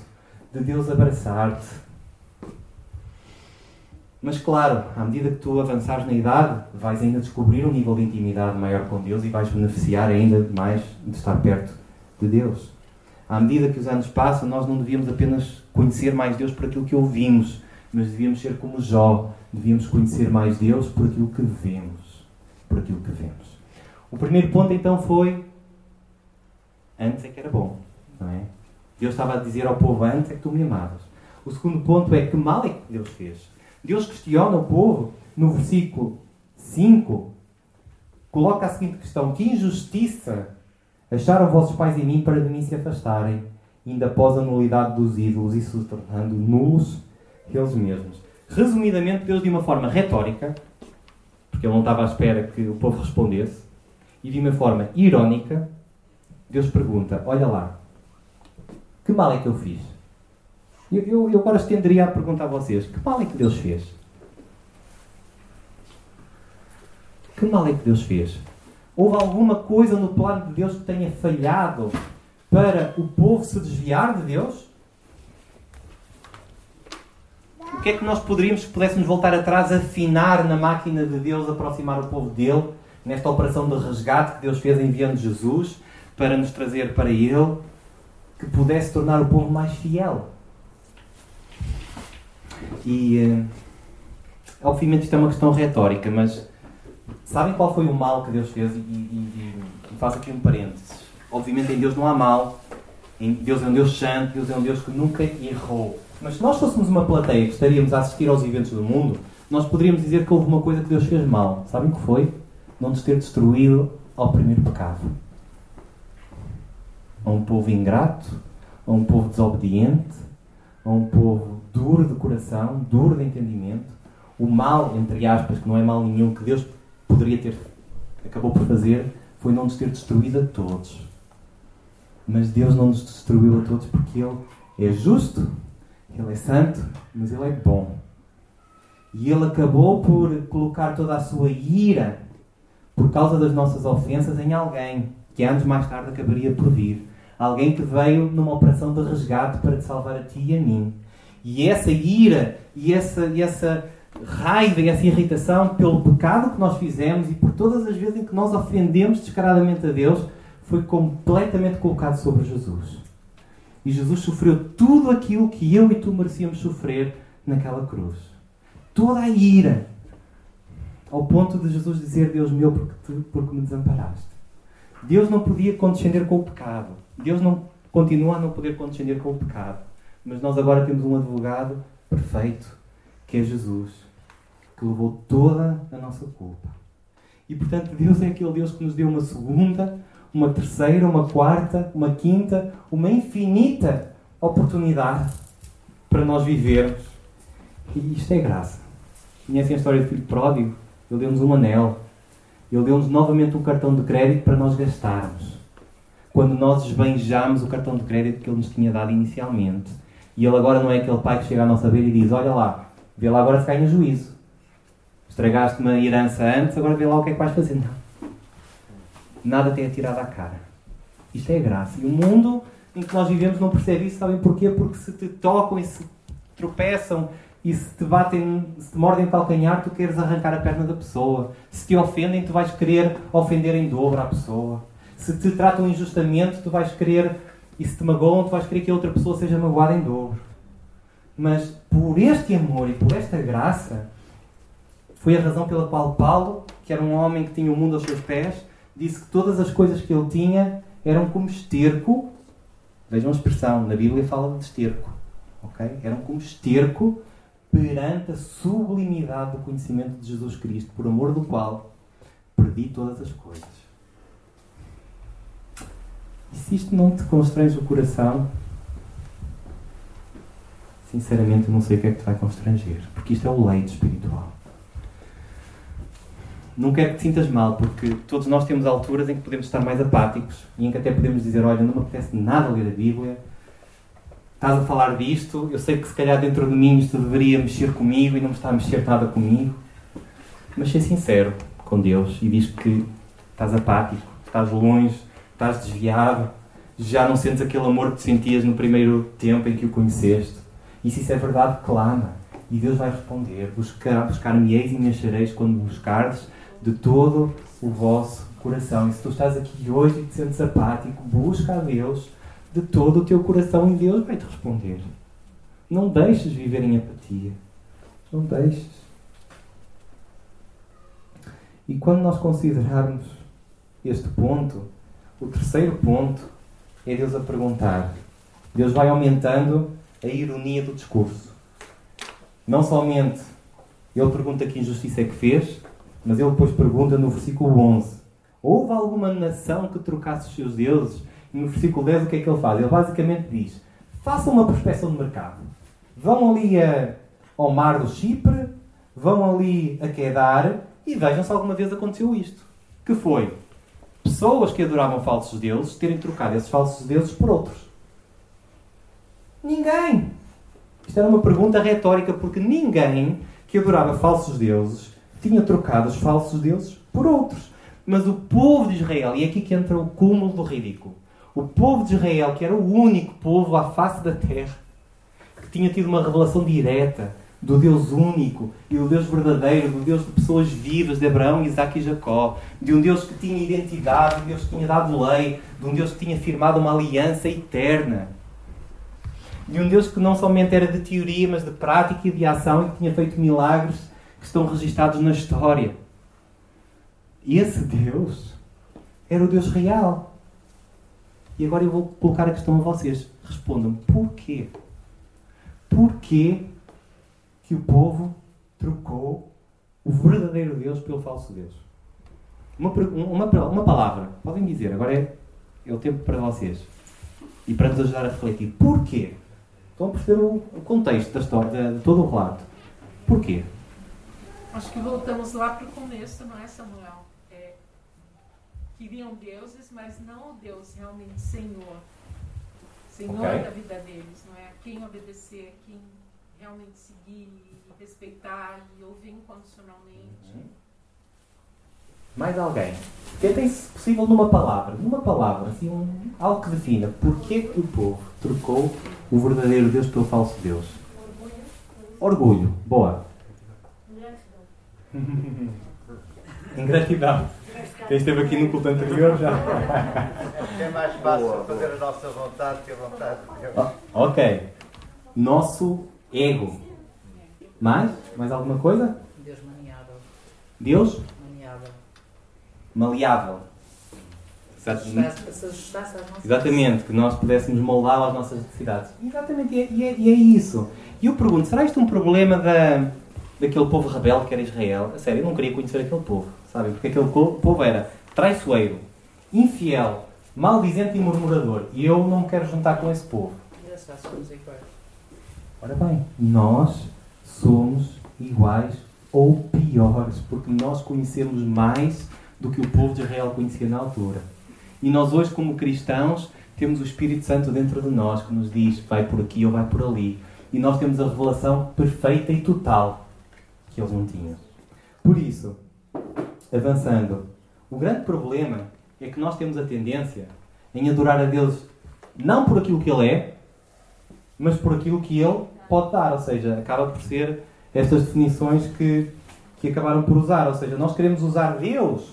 de Deus abraçar-te, mas claro, à medida que tu avançares na idade, vais ainda descobrir um nível de intimidade maior com Deus e vais beneficiar ainda mais de estar perto de Deus. À medida que os anos passam, nós não devíamos apenas conhecer mais Deus por aquilo que ouvimos, mas devíamos ser como Jó, devíamos conhecer mais Deus por aquilo que vemos, por aquilo que vemos. O primeiro ponto então foi antes é que era bom, não é? Deus estava a dizer ao povo antes é que tu me amavas. O segundo ponto é que mal é que Deus fez. Deus questiona o povo no versículo 5. Coloca a seguinte questão: Que injustiça acharam vossos pais em mim para de mim se afastarem, ainda após a nulidade dos ídolos e se tornando nulos eles mesmos? Resumidamente, Deus, de uma forma retórica, porque ele não estava à espera que o povo respondesse, e de uma forma irónica, Deus pergunta: Olha lá, que mal é que eu fiz? Eu, eu, agora estenderia a pergunta a vocês: que mal é que Deus fez? Que mal é que Deus fez? Houve alguma coisa no plano de Deus que tenha falhado para o povo se desviar de Deus? O que é que nós poderíamos, se pudéssemos voltar atrás, afinar na máquina de Deus, aproximar o povo dele, nesta operação de resgate que Deus fez enviando Jesus para nos trazer para Ele, que pudesse tornar o povo mais fiel? E, uh, obviamente, isto é uma questão retórica, mas sabem qual foi o mal que Deus fez? E, e, e faço aqui um parênteses. Obviamente, em Deus não há mal. Deus é um Deus santo, Deus é um Deus que nunca errou. Mas se nós fôssemos uma plateia que estaríamos a assistir aos eventos do mundo, nós poderíamos dizer que houve uma coisa que Deus fez mal. Sabem o que foi? Não nos ter destruído ao primeiro pecado. A um povo ingrato, a um povo desobediente, a um povo duro de coração, duro de entendimento. O mal, entre aspas, que não é mal nenhum, que Deus poderia ter, acabou por fazer, foi não nos ter destruído a todos. Mas Deus não nos destruiu a todos porque Ele é justo, Ele é santo, mas Ele é bom. E Ele acabou por colocar toda a sua ira por causa das nossas ofensas em alguém que anos mais tarde acabaria por vir. Alguém que veio numa operação de resgate para te salvar a ti e a mim. E essa ira e essa, e essa raiva e essa irritação pelo pecado que nós fizemos e por todas as vezes em que nós ofendemos descaradamente a Deus foi completamente colocado sobre Jesus. E Jesus sofreu tudo aquilo que eu e tu merecíamos sofrer naquela cruz. toda a ira. Ao ponto de Jesus dizer: Deus meu, porque, tu, porque me desamparaste. Deus não podia condescender com o pecado. Deus não continua a não poder condescender com o pecado. Mas nós agora temos um advogado perfeito, que é Jesus, que levou toda a nossa culpa. E portanto, Deus é aquele Deus que nos deu uma segunda, uma terceira, uma quarta, uma quinta, uma infinita oportunidade para nós vivermos. E isto é graça. Conhecem a história do filho pródigo? Ele deu-nos um anel. Ele deu-nos novamente um cartão de crédito para nós gastarmos. Quando nós esbanjámos o cartão de crédito que ele nos tinha dado inicialmente. E ele agora não é aquele pai que chega à nossa beira e diz: Olha lá, vê lá agora se ganha juízo. Estragaste uma herança antes, agora vê lá o que é que vais fazer. Não. Nada tem atirado à cara. Isto é graça. E o mundo em que nós vivemos não percebe isso, sabem porquê? Porque se te tocam e se tropeçam e se te batem, se te mordem calcanhar, tu queres arrancar a perna da pessoa. Se te ofendem, tu vais querer ofender em dobro à pessoa. Se te tratam injustamente, tu vais querer, e se te magoam, tu vais querer que a outra pessoa seja magoada em dobro. Mas por este amor e por esta graça, foi a razão pela qual Paulo, que era um homem que tinha o mundo aos seus pés, disse que todas as coisas que ele tinha eram como esterco. Vejam a expressão, na Bíblia fala de esterco. Okay? Eram como esterco perante a sublimidade do conhecimento de Jesus Cristo, por amor do qual perdi todas as coisas. E se isto não te constrange o coração, sinceramente não sei o que é que te vai constranger, porque isto é o leite espiritual. Não quero que te sintas mal, porque todos nós temos alturas em que podemos estar mais apáticos e em que até podemos dizer: Olha, não me apetece nada ler a Bíblia, estás a falar disto, eu sei que se calhar dentro de mim isto deveria mexer comigo e não me está a mexer nada comigo. Mas ser sincero com Deus e diz que estás apático, estás longe, estás desviado, já não sentes aquele amor que sentias no primeiro tempo em que o conheceste. E se isso é verdade, clama. E Deus vai responder: Buscar-me-eis e me achareis quando me buscardes de todo o vosso coração. E se tu estás aqui hoje e te sentes apático, busca a Deus de todo o teu coração e Deus vai te responder. Não deixes viver em apatia. Não deixes. E quando nós considerarmos este ponto, o terceiro ponto é Deus a perguntar. Deus vai aumentando a ironia do discurso. Não somente ele pergunta que injustiça é que fez, mas ele depois pergunta no versículo 11: Houve alguma nação que trocasse os seus deuses e no versículo 10 o que é que ele faz? Ele basicamente diz: façam uma prospecção de mercado. Vão ali a, ao mar do Chipre, vão ali a Quedar e vejam se alguma vez aconteceu isto. Que foi pessoas que adoravam falsos deuses terem trocado esses falsos deuses por outros. Ninguém. Isto era uma pergunta retórica porque ninguém que adorava falsos deuses tinha trocado os falsos deuses por outros. Mas o povo de Israel, e é aqui que entra o cúmulo do ridículo, o povo de Israel, que era o único povo à face da terra, que tinha tido uma revelação direta do Deus único e do Deus verdadeiro, do Deus de pessoas vivas, de Abraão, Isaac e Jacó, de um Deus que tinha identidade, de um Deus que tinha dado lei, de um Deus que tinha firmado uma aliança eterna, de um Deus que não somente era de teoria, mas de prática e de ação e que tinha feito milagres que estão registados na história. E esse Deus era o Deus real. E agora eu vou colocar a questão a vocês. Respondam, porquê? Porquê que o povo trocou o verdadeiro Deus pelo falso Deus? Uma, uma, uma palavra, podem dizer, agora é, é o tempo para vocês. E para nos ajudar a refletir. Porquê? Estão a perceber o, o contexto da história, de, de todo o relato. Porquê? Acho que voltamos lá para o começo, não é, Samuel? queriam deuses, mas não o Deus realmente Senhor. Senhor okay. da vida deles, não é? A quem obedecer, a quem realmente seguir e respeitar e ouvir incondicionalmente. Uhum. Mais alguém? Tentem, se possível, numa palavra. Numa palavra, assim, um, algo que defina. Porquê que o povo trocou o verdadeiro Deus pelo falso Deus? Orgulho. Orgulho. Boa. Ingratidão. Quem esteve aqui no culto anterior já. É mais fácil boa, fazer boa. a nossa vontade que a vontade de Deus. ok. Nosso ego. Mais? Mais alguma coisa? Deus maniável. Deus? Maniável. Maleável. Exatamente. Se ajustasse às nossas Exatamente, que nós pudéssemos moldá-lo às nossas necessidades. Exatamente, e é, e é, e é isso. E eu pergunto, será isto um problema da, daquele povo rebelde que era Israel? A sério, eu não queria conhecer aquele povo, sabem? Porque aquele povo era traiçoeiro, infiel, maldizente e murmurador. E eu não me quero juntar com esse povo. E somos iguais. Ora bem, nós somos iguais ou piores, porque nós conhecemos mais do que o povo de Israel conhecia na altura. E nós hoje, como cristãos, temos o Espírito Santo dentro de nós que nos diz vai por aqui ou vai por ali. E nós temos a revelação perfeita e total que eles não tinham. Por isso, avançando, o grande problema é que nós temos a tendência em adorar a Deus não por aquilo que Ele é, mas por aquilo que Ele pode dar. Ou seja, acaba por ser estas definições que, que acabaram por usar. Ou seja, nós queremos usar Deus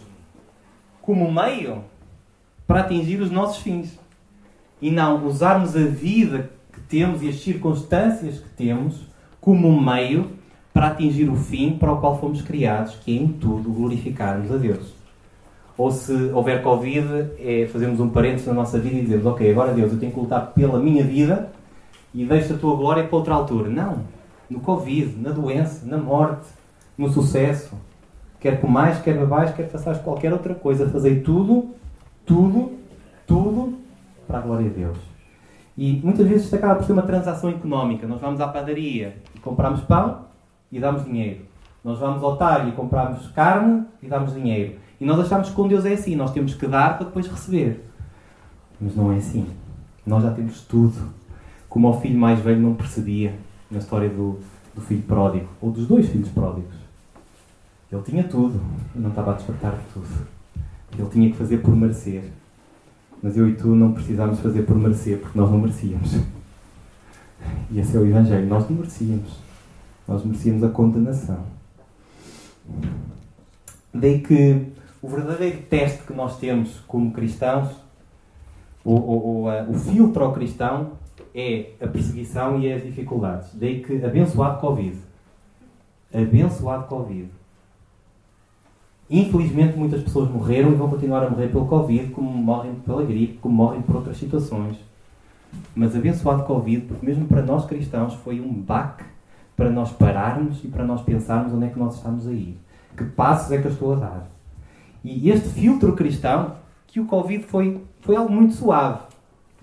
como meio para atingir os nossos fins. E não usarmos a vida que temos e as circunstâncias que temos como meio para atingir o fim para o qual fomos criados, que é em tudo glorificarmos a Deus. Ou se houver Covid, é fazermos um parênteses na nossa vida e dizemos, ok, agora Deus, eu tenho que lutar pela minha vida e deixo a tua glória para outra altura. Não. No Covid, na doença, na morte, no sucesso. Quer comais, quer bebais, quer faças qualquer outra coisa. Fazer tudo tudo, tudo para a glória de Deus. E muitas vezes isto acaba por ser uma transação económica. Nós vamos à padaria e compramos pão e damos dinheiro. Nós vamos ao talho e compramos carne e damos dinheiro. E nós achamos que com Deus é assim. Nós temos que dar para depois receber. Mas não é assim. Nós já temos tudo. Como o filho mais velho não percebia na história do, do filho pródigo. Ou dos dois filhos pródigos. Ele tinha tudo e não estava a despertar de tudo. Ele tinha que fazer por merecer. Mas eu e tu não precisamos fazer por merecer, porque nós não merecíamos. E esse é o Evangelho. Nós não merecíamos. Nós merecíamos a condenação. Daí que o verdadeiro teste que nós temos como cristãos, o, o, o, o filtro ao cristão, é a perseguição e as dificuldades. Daí que abençoado Covid. Abençoado Covid. Infelizmente, muitas pessoas morreram e vão continuar a morrer pelo Covid, como morrem pela gripe, como morrem por outras situações. Mas abençoado Covid, porque mesmo para nós cristãos foi um baque para nós pararmos e para nós pensarmos onde é que nós estamos a ir. Que passos é que eu estou a dar? E este filtro cristão, que o Covid foi, foi algo muito suave,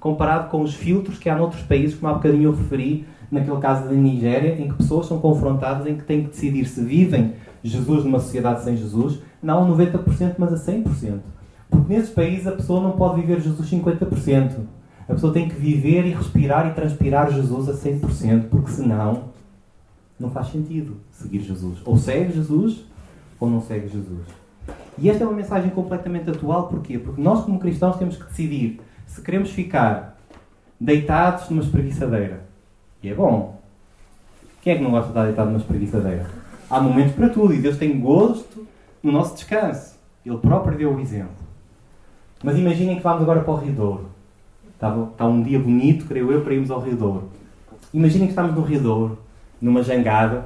comparado com os filtros que há noutros países, como há bocadinho eu referi, naquele caso da Nigéria, em que pessoas são confrontadas, em que têm que decidir se vivem Jesus numa sociedade sem Jesus, não a 90%, mas a 100%. Porque nesses países a pessoa não pode viver Jesus 50%. A pessoa tem que viver e respirar e transpirar Jesus a 100%, porque senão não faz sentido seguir Jesus. Ou segue Jesus ou não segue Jesus. E esta é uma mensagem completamente atual, porquê? Porque nós, como cristãos, temos que decidir se queremos ficar deitados numa espreguiçadeira. E é bom. Quem é que não gosta de estar deitado numa espreguiçadeira? Há momentos para tudo e Deus tem gosto no nosso descanso. Ele próprio deu o exemplo. Mas imaginem que vamos agora para o Rio Douro. Está, está um dia bonito, creio eu, para irmos ao Rio Douro. Imaginem que estamos no Rio Douro, numa jangada,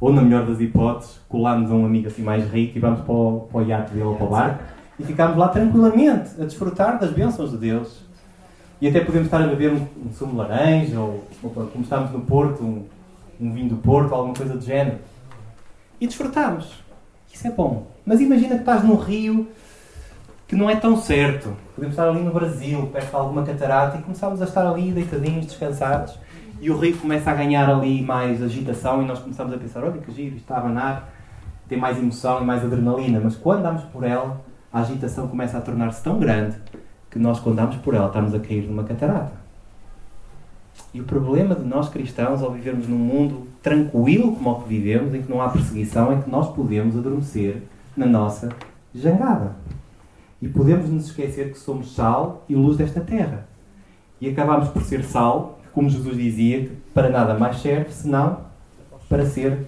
ou na melhor das hipóteses, colamos a um amigo assim mais rico e vamos para o, para o iate dele ou para o barco e ficamos lá tranquilamente a desfrutar das bênçãos de Deus. E até podemos estar a beber um, um sumo de laranja ou, como estamos no Porto, um, um vinho do Porto, alguma coisa do género. E desfrutamos. Isso é bom. Mas imagina que estás num rio que não é tão certo. Podemos estar ali no Brasil, perto de alguma catarata, e começamos a estar ali deitadinhos, descansados, e o rio começa a ganhar ali mais agitação, e nós começamos a pensar: olha que giro, está a abanar, tem mais emoção e mais adrenalina. Mas quando damos por ela, a agitação começa a tornar-se tão grande que nós, quando damos por ela, estamos a cair numa catarata. E o problema de nós cristãos, ao vivermos num mundo tranquilo como o que vivemos, em que não há perseguição, é que nós podemos adormecer na nossa jangada. E podemos nos esquecer que somos sal e luz desta terra. E acabamos por ser sal, como Jesus dizia, que para nada mais serve senão para ser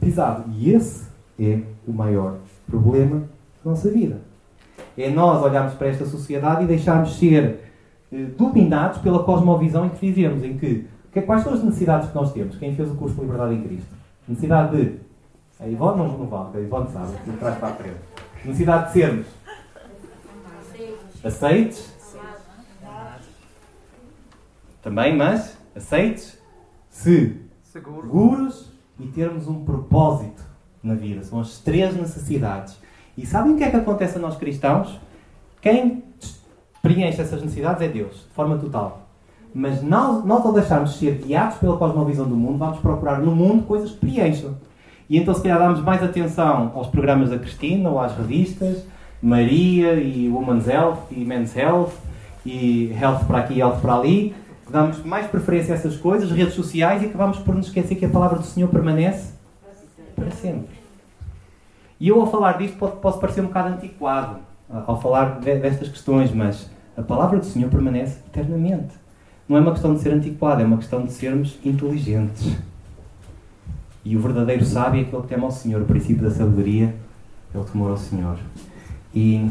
pisado. E esse é o maior problema da nossa vida. É nós olharmos para esta sociedade e deixarmos ser eh, dominados pela cosmovisão em que vivemos, em que, que quais são as necessidades que nós temos? Quem fez o curso de Liberdade em Cristo? Necessidade de. A Ivone não, não vale, a Ivone sabe, de trás para a frente. Necessidade de sermos aceites. Também, mas aceites, se seguros e termos um propósito na vida. São as três necessidades. E sabem o que é que acontece a nós cristãos? Quem preenche essas necessidades é Deus, de forma total. Mas nós, nós ao deixarmos ser guiados pela cosmovisão do mundo, vamos procurar no mundo coisas que preencham. E então, se calhar, damos mais atenção aos programas da Cristina ou às revistas, Maria e Woman's Health e Men's Health e Health para aqui e Health para ali. Damos mais preferência a essas coisas, redes sociais, e acabamos por nos esquecer que a palavra do Senhor permanece para sempre. E eu, ao falar disto, posso parecer um bocado antiquado ao falar destas questões, mas a palavra do Senhor permanece eternamente. Não é uma questão de ser antiquado, é uma questão de sermos inteligentes. E o verdadeiro sábio é aquele que teme ao Senhor. O princípio da sabedoria é o temor ao Senhor. E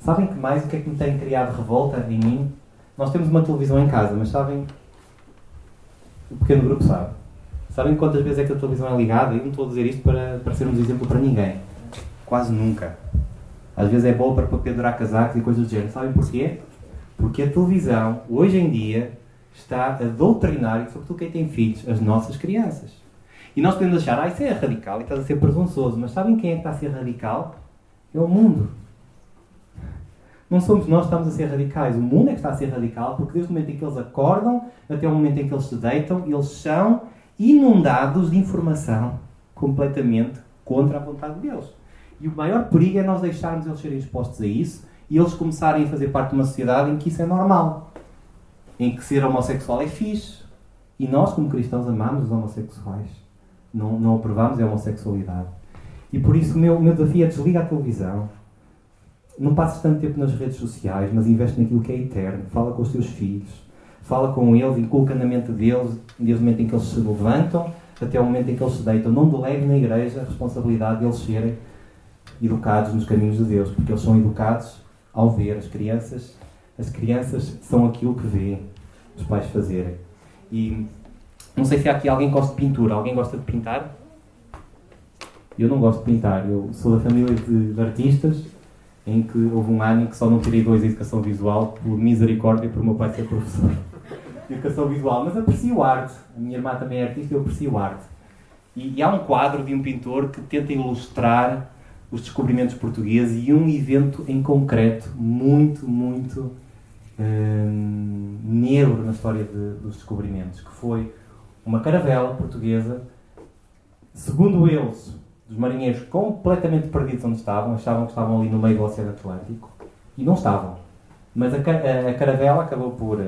sabem que mais o que é que me tem criado revolta em mim? Nós temos uma televisão em casa, mas sabem. O pequeno grupo sabe. Sabem quantas vezes é que a televisão é ligada? Eu não estou a dizer isto para, para ser um exemplo para ninguém. Quase nunca. Às vezes é boa para pendurar casacos e coisas do género. Sabem porquê? Porque a televisão, hoje em dia, está a doutrinar, sobretudo quem tem filhos, as nossas crianças. E nós podemos achar, ah, isso é radical e estás a ser presunçoso. Mas sabem quem é que está a ser radical? É o mundo. Não somos nós que estamos a ser radicais. O mundo é que está a ser radical porque desde o momento em que eles acordam até o momento em que eles se deitam, eles são inundados de informação completamente contra a vontade de Deus. E o maior perigo é nós deixarmos eles serem expostos a isso e eles começarem a fazer parte de uma sociedade em que isso é normal. Em que ser homossexual é fixe. E nós, como cristãos, amamos os homossexuais. Não, não aprovamos a homossexualidade. E por isso o meu, meu desafio é desligar a televisão. Não passes tanto tempo nas redes sociais, mas investe naquilo que é eterno. Fala com os teus filhos. Fala com eles, inculca na mente deles, desde o momento em que eles se levantam até o momento em que eles se deitam. Não delegue na igreja a responsabilidade de eles serem educados nos caminhos de Deus, porque eles são educados ao ver as crianças. As crianças são aquilo que vê os pais fazerem. E não sei se há aqui alguém que gosta de pintura. Alguém gosta de pintar? Eu não gosto de pintar. Eu sou da família de, de artistas em que houve um ano em que só não tirei dois em educação visual por misericórdia por meu pai ser professor educação visual. Mas aprecio arte. A minha irmã também é artista e eu aprecio arte. E, e há um quadro de um pintor que tenta ilustrar os descobrimentos portugueses e um evento em concreto muito, muito hum, negro na história de, dos descobrimentos, que foi uma caravela portuguesa, segundo eles, dos marinheiros completamente perdidos onde estavam, achavam que estavam ali no meio do Oceano Atlântico, e não estavam. Mas a, a, a caravela acabou por,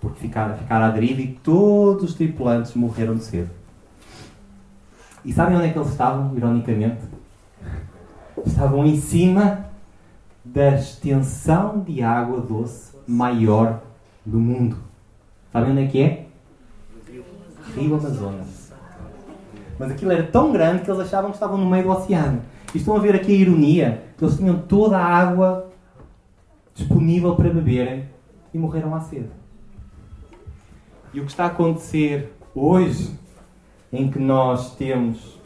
por ficar, ficar à deriva e todos os tripulantes morreram de cedo. E sabem onde é que eles estavam, ironicamente? estavam em cima da extensão de água doce maior do mundo. Sabem onde é que é? Rio Amazonas. Mas aquilo era tão grande que eles achavam que estavam no meio do oceano. E estão a ver aqui a ironia: eles tinham toda a água disponível para beberem e morreram à sede. E o que está a acontecer hoje, em que nós temos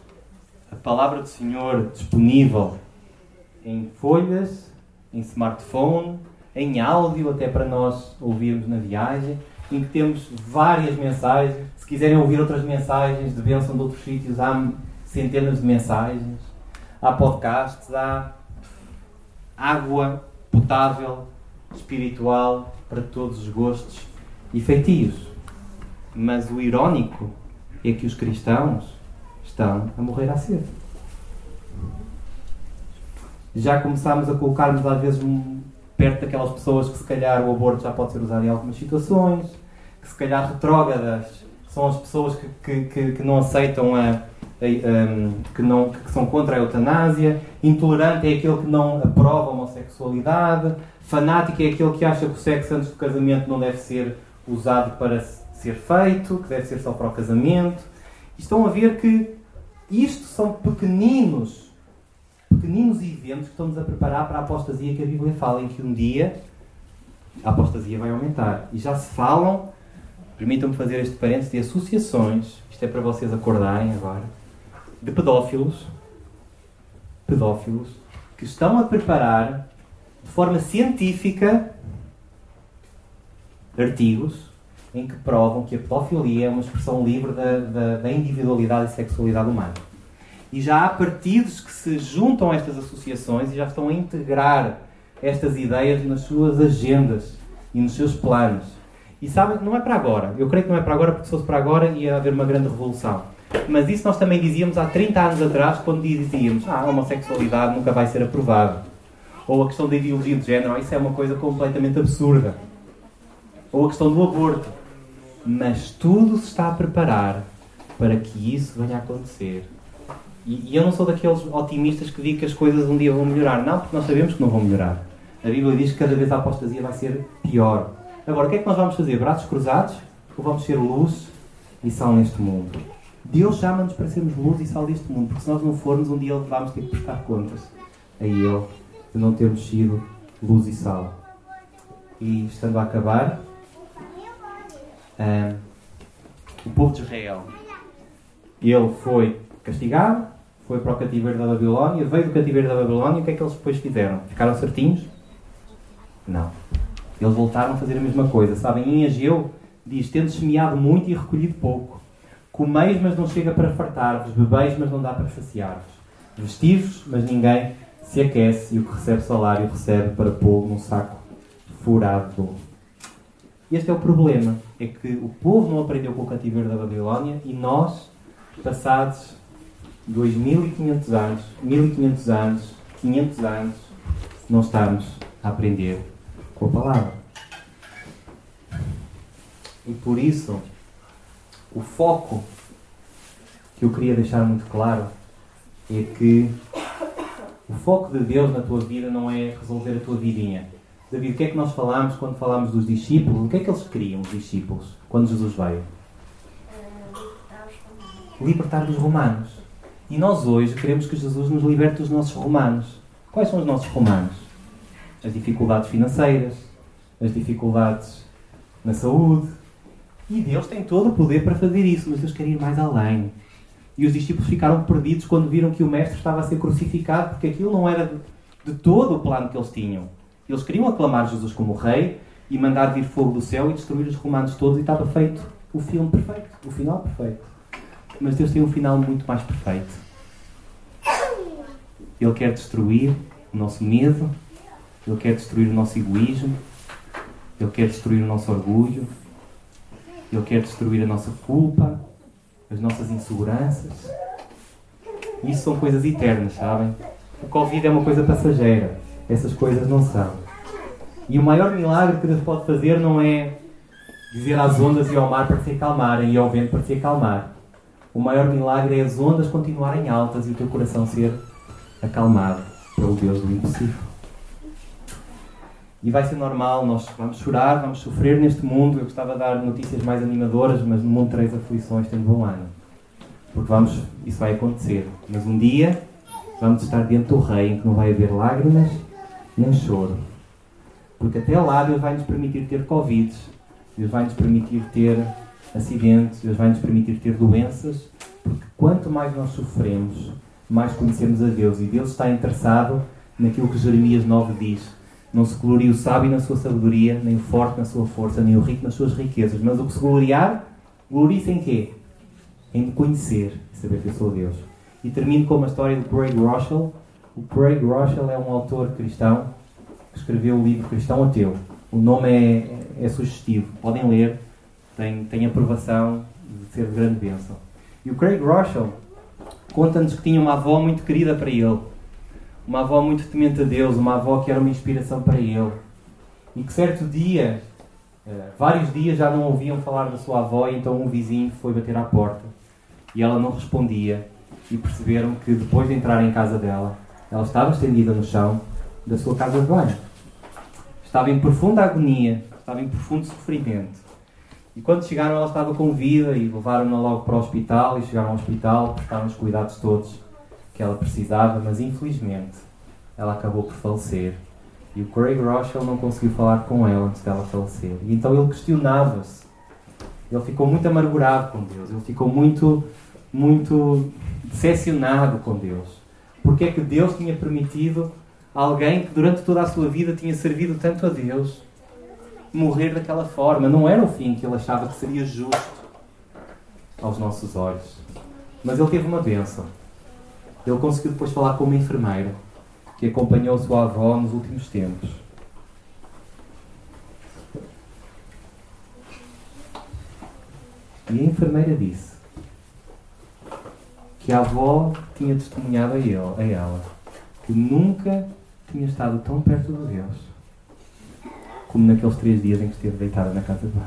a palavra do Senhor disponível em folhas, em smartphone, em áudio, até para nós ouvirmos na viagem, em que temos várias mensagens. Se quiserem ouvir outras mensagens de bênção de outros sítios, há centenas de mensagens, há podcasts, há água potável, espiritual, para todos os gostos e feitios. Mas o irónico é que os cristãos estão a morrer à sede já começámos a colocar-nos às vezes perto daquelas pessoas que se calhar o aborto já pode ser usado em algumas situações, que se calhar retrógradas são as pessoas que, que, que, que não aceitam a, que, não, que são contra a eutanásia, intolerante é aquele que não aprova a homossexualidade, fanático é aquele que acha que o sexo antes do casamento não deve ser usado para ser feito, que deve ser só para o casamento. E estão a ver que isto são pequeninos pequeninos eventos que estamos a preparar para a apostasia que a Bíblia fala, em que um dia a apostasia vai aumentar. E já se falam permitam-me fazer este parênteses de associações, isto é para vocês acordarem agora, de pedófilos, pedófilos, que estão a preparar de forma científica artigos em que provam que a pedofilia é uma expressão livre da, da, da individualidade e sexualidade humana. E já há partidos que se juntam a estas associações e já estão a integrar estas ideias nas suas agendas e nos seus planos. E sabem, não é para agora. Eu creio que não é para agora, porque se fosse para agora ia haver uma grande revolução. Mas isso nós também dizíamos há 30 anos atrás, quando dizíamos ah, a homossexualidade nunca vai ser aprovada. Ou a questão da ideologia de género, isso é uma coisa completamente absurda. Ou a questão do aborto. Mas tudo se está a preparar para que isso venha a acontecer. E, e eu não sou daqueles otimistas que dizem que as coisas um dia vão melhorar. Não, porque nós sabemos que não vão melhorar. A Bíblia diz que cada vez a apostasia vai ser pior. Agora, o que é que nós vamos fazer? Braços cruzados? Ou vamos ser luz e sal neste mundo? Deus chama-nos para sermos luz e sal deste mundo, porque se nós não formos, um dia vamos ter que prestar contas a Ele de não termos sido luz e sal. E estando a acabar, um, o povo de Israel, ele foi castigado, foi para o cativeiro da Babilónia, veio do cativeiro da Babilónia, o que é que eles depois fizeram? Ficaram certinhos? Não. Eles voltaram a fazer a mesma coisa. Sabem, em Ageu diz: Tendo semeado muito e recolhido pouco. Comeis, mas não chega para fartar-vos. Bebeis, mas não dá para saciar-vos. Vestivos, mas ninguém se aquece. E o que recebe salário recebe para pôr num saco furado. Este é o problema. É que o povo não aprendeu com o cativeiro da Babilónia e nós, passados 2500 anos, 1500 anos, 500 anos, não estamos a aprender com a palavra. E por isso, o foco que eu queria deixar muito claro é que o foco de Deus na tua vida não é resolver a tua vidinha. David, o que é que nós falámos quando falámos dos discípulos? O que é que eles queriam, os discípulos, quando Jesus veio? Libertar dos romanos. E nós hoje queremos que Jesus nos liberte dos nossos romanos. Quais são os nossos romanos? As dificuldades financeiras, as dificuldades na saúde. E Deus tem todo o poder para fazer isso, mas Deus quer ir mais além. E os discípulos ficaram perdidos quando viram que o Mestre estava a ser crucificado, porque aquilo não era de todo o plano que eles tinham. Eles queriam aclamar Jesus como rei e mandar vir fogo do céu e destruir os romanos todos, e estava feito o filme perfeito, o final perfeito. Mas Deus tem um final muito mais perfeito. Ele quer destruir o nosso medo, Ele quer destruir o nosso egoísmo, Ele quer destruir o nosso orgulho, Ele quer destruir a nossa culpa, as nossas inseguranças. Isso são coisas eternas, sabem? O Covid é uma coisa passageira. Essas coisas não são. E o maior milagre que Deus pode fazer não é dizer às ondas e ao mar para se acalmarem e ao vento para se acalmar. O maior milagre é as ondas continuarem altas e o teu coração ser acalmado pelo Deus do impossível. E vai ser normal, nós vamos chorar, vamos sofrer neste mundo. Eu gostava de dar notícias mais animadoras, mas no mundo três aflições tem bom ano. Porque vamos, isso vai acontecer. Mas um dia vamos estar diante do Rei em que não vai haver lágrimas nem choro. Porque até lá Deus vai nos permitir ter Covid, Deus vai nos permitir ter acidentes, Deus vai nos permitir ter doenças, porque quanto mais nós sofremos, mais conhecemos a Deus. E Deus está interessado naquilo que Jeremias 9 diz. Não se gloria o sábio na sua sabedoria, nem o forte na sua força, nem o rico nas suas riquezas. Mas o que se gloriar, gloria-se em quê? Em conhecer e saber que eu sou Deus. E termino com uma história de Craig Rochelle, o Craig Rochelle é um autor cristão que escreveu o livro Cristão Ateu. O nome é, é sugestivo, podem ler, tem, tem aprovação de ser de grande bênção. E o Craig Rochelle conta-nos que tinha uma avó muito querida para ele, uma avó muito temente a Deus, uma avó que era uma inspiração para ele. E que certo dia, eh, vários dias já não ouviam falar da sua avó, e então um vizinho foi bater à porta e ela não respondia. E perceberam que depois de entrar em casa dela, ela estava estendida no chão da sua casa de banho. Estava em profunda agonia, estava em profundo sofrimento. E quando chegaram, ela estava com vida e levaram-na logo para o hospital. E chegaram ao hospital, prestaram os cuidados todos que ela precisava, mas infelizmente ela acabou por falecer. E o Craig Rochelle não conseguiu falar com ela antes dela falecer. E então ele questionava-se Ele ficou muito amargurado com Deus. Ele ficou muito, muito decepcionado com Deus. Porque é que Deus tinha permitido alguém que durante toda a sua vida tinha servido tanto a Deus morrer daquela forma? Não era o fim que ele achava que seria justo aos nossos olhos. Mas ele teve uma bênção. Ele conseguiu depois falar com uma enfermeira que acompanhou sua avó nos últimos tempos. E a enfermeira disse que a avó tinha testemunhado a, ele, a ela que nunca tinha estado tão perto de Deus como naqueles três dias em que esteve deitada na casa de banho.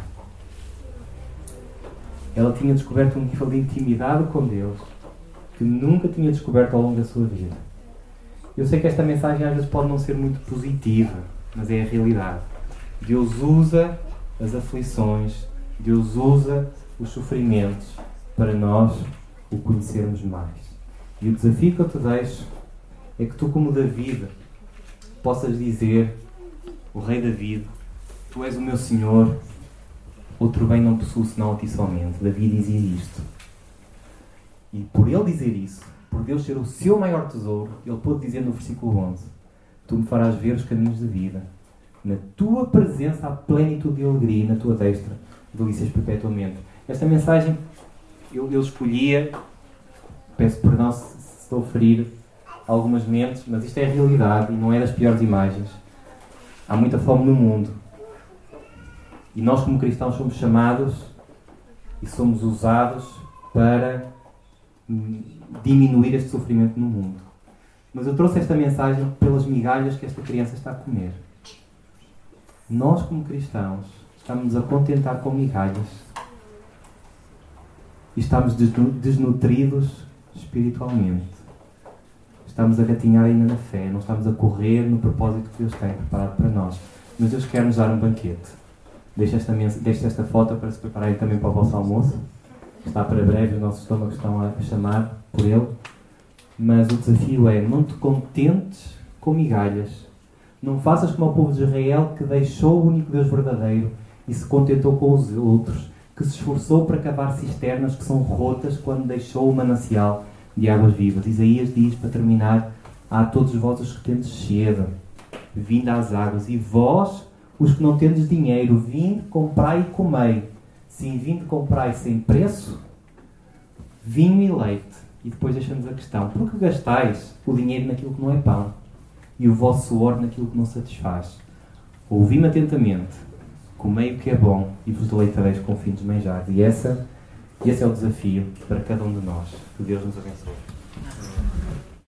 Ela tinha descoberto um nível de intimidade com Deus que nunca tinha descoberto ao longo da sua vida. Eu sei que esta mensagem às vezes pode não ser muito positiva, mas é a realidade. Deus usa as aflições, Deus usa os sofrimentos para nós o conhecermos mais. E o desafio que eu te deixo é que tu, como David, possas dizer, o rei David, tu és o meu Senhor, outro bem não possuo senão a ti somente. David dizia isto. E por ele dizer isso, por Deus ser o seu maior tesouro, ele pôde dizer no versículo 11: Tu me farás ver os caminhos da vida. Na tua presença há plenitude de alegria e na tua destra delícias perpetuamente. Esta mensagem eu, eu escolhia, peço perdão se, se estou a ferir algumas mentes, mas isto é a realidade e não é das piores imagens. Há muita fome no mundo. E nós, como cristãos, somos chamados e somos usados para hum, diminuir este sofrimento no mundo. Mas eu trouxe esta mensagem pelas migalhas que esta criança está a comer. Nós, como cristãos, estamos a contentar com migalhas estamos desnutridos espiritualmente. Estamos a gatinhar ainda na fé, não estamos a correr no propósito que Deus tem preparado para nós. Mas Deus quer nos dar um banquete. Deixe esta, deixe esta foto para se prepararem também para o vosso almoço. Está para breve, os nossos estômagos estão a chamar por ele. Mas o desafio é: não te contentes com migalhas. Não faças como o povo de Israel que deixou o único Deus verdadeiro e se contentou com os outros, que se esforçou para cavar cisternas que são rotas quando deixou o manancial de águas vivas. Isaías diz, para terminar: A todos vós os que tendes sede, vinde às águas, e vós, os que não tendes dinheiro, vinde, comprai e comei. Sim, vinde, comprai sem preço vinho e leite. E depois deixamos a questão: por que gastais o dinheiro naquilo que não é pão e o vosso suor naquilo que não satisfaz? Ouvi-me atentamente, comei o que é bom e vos deleitareis com fins manjares. E essa, esse é o desafio para cada um de nós. Que Deus nos abençoe.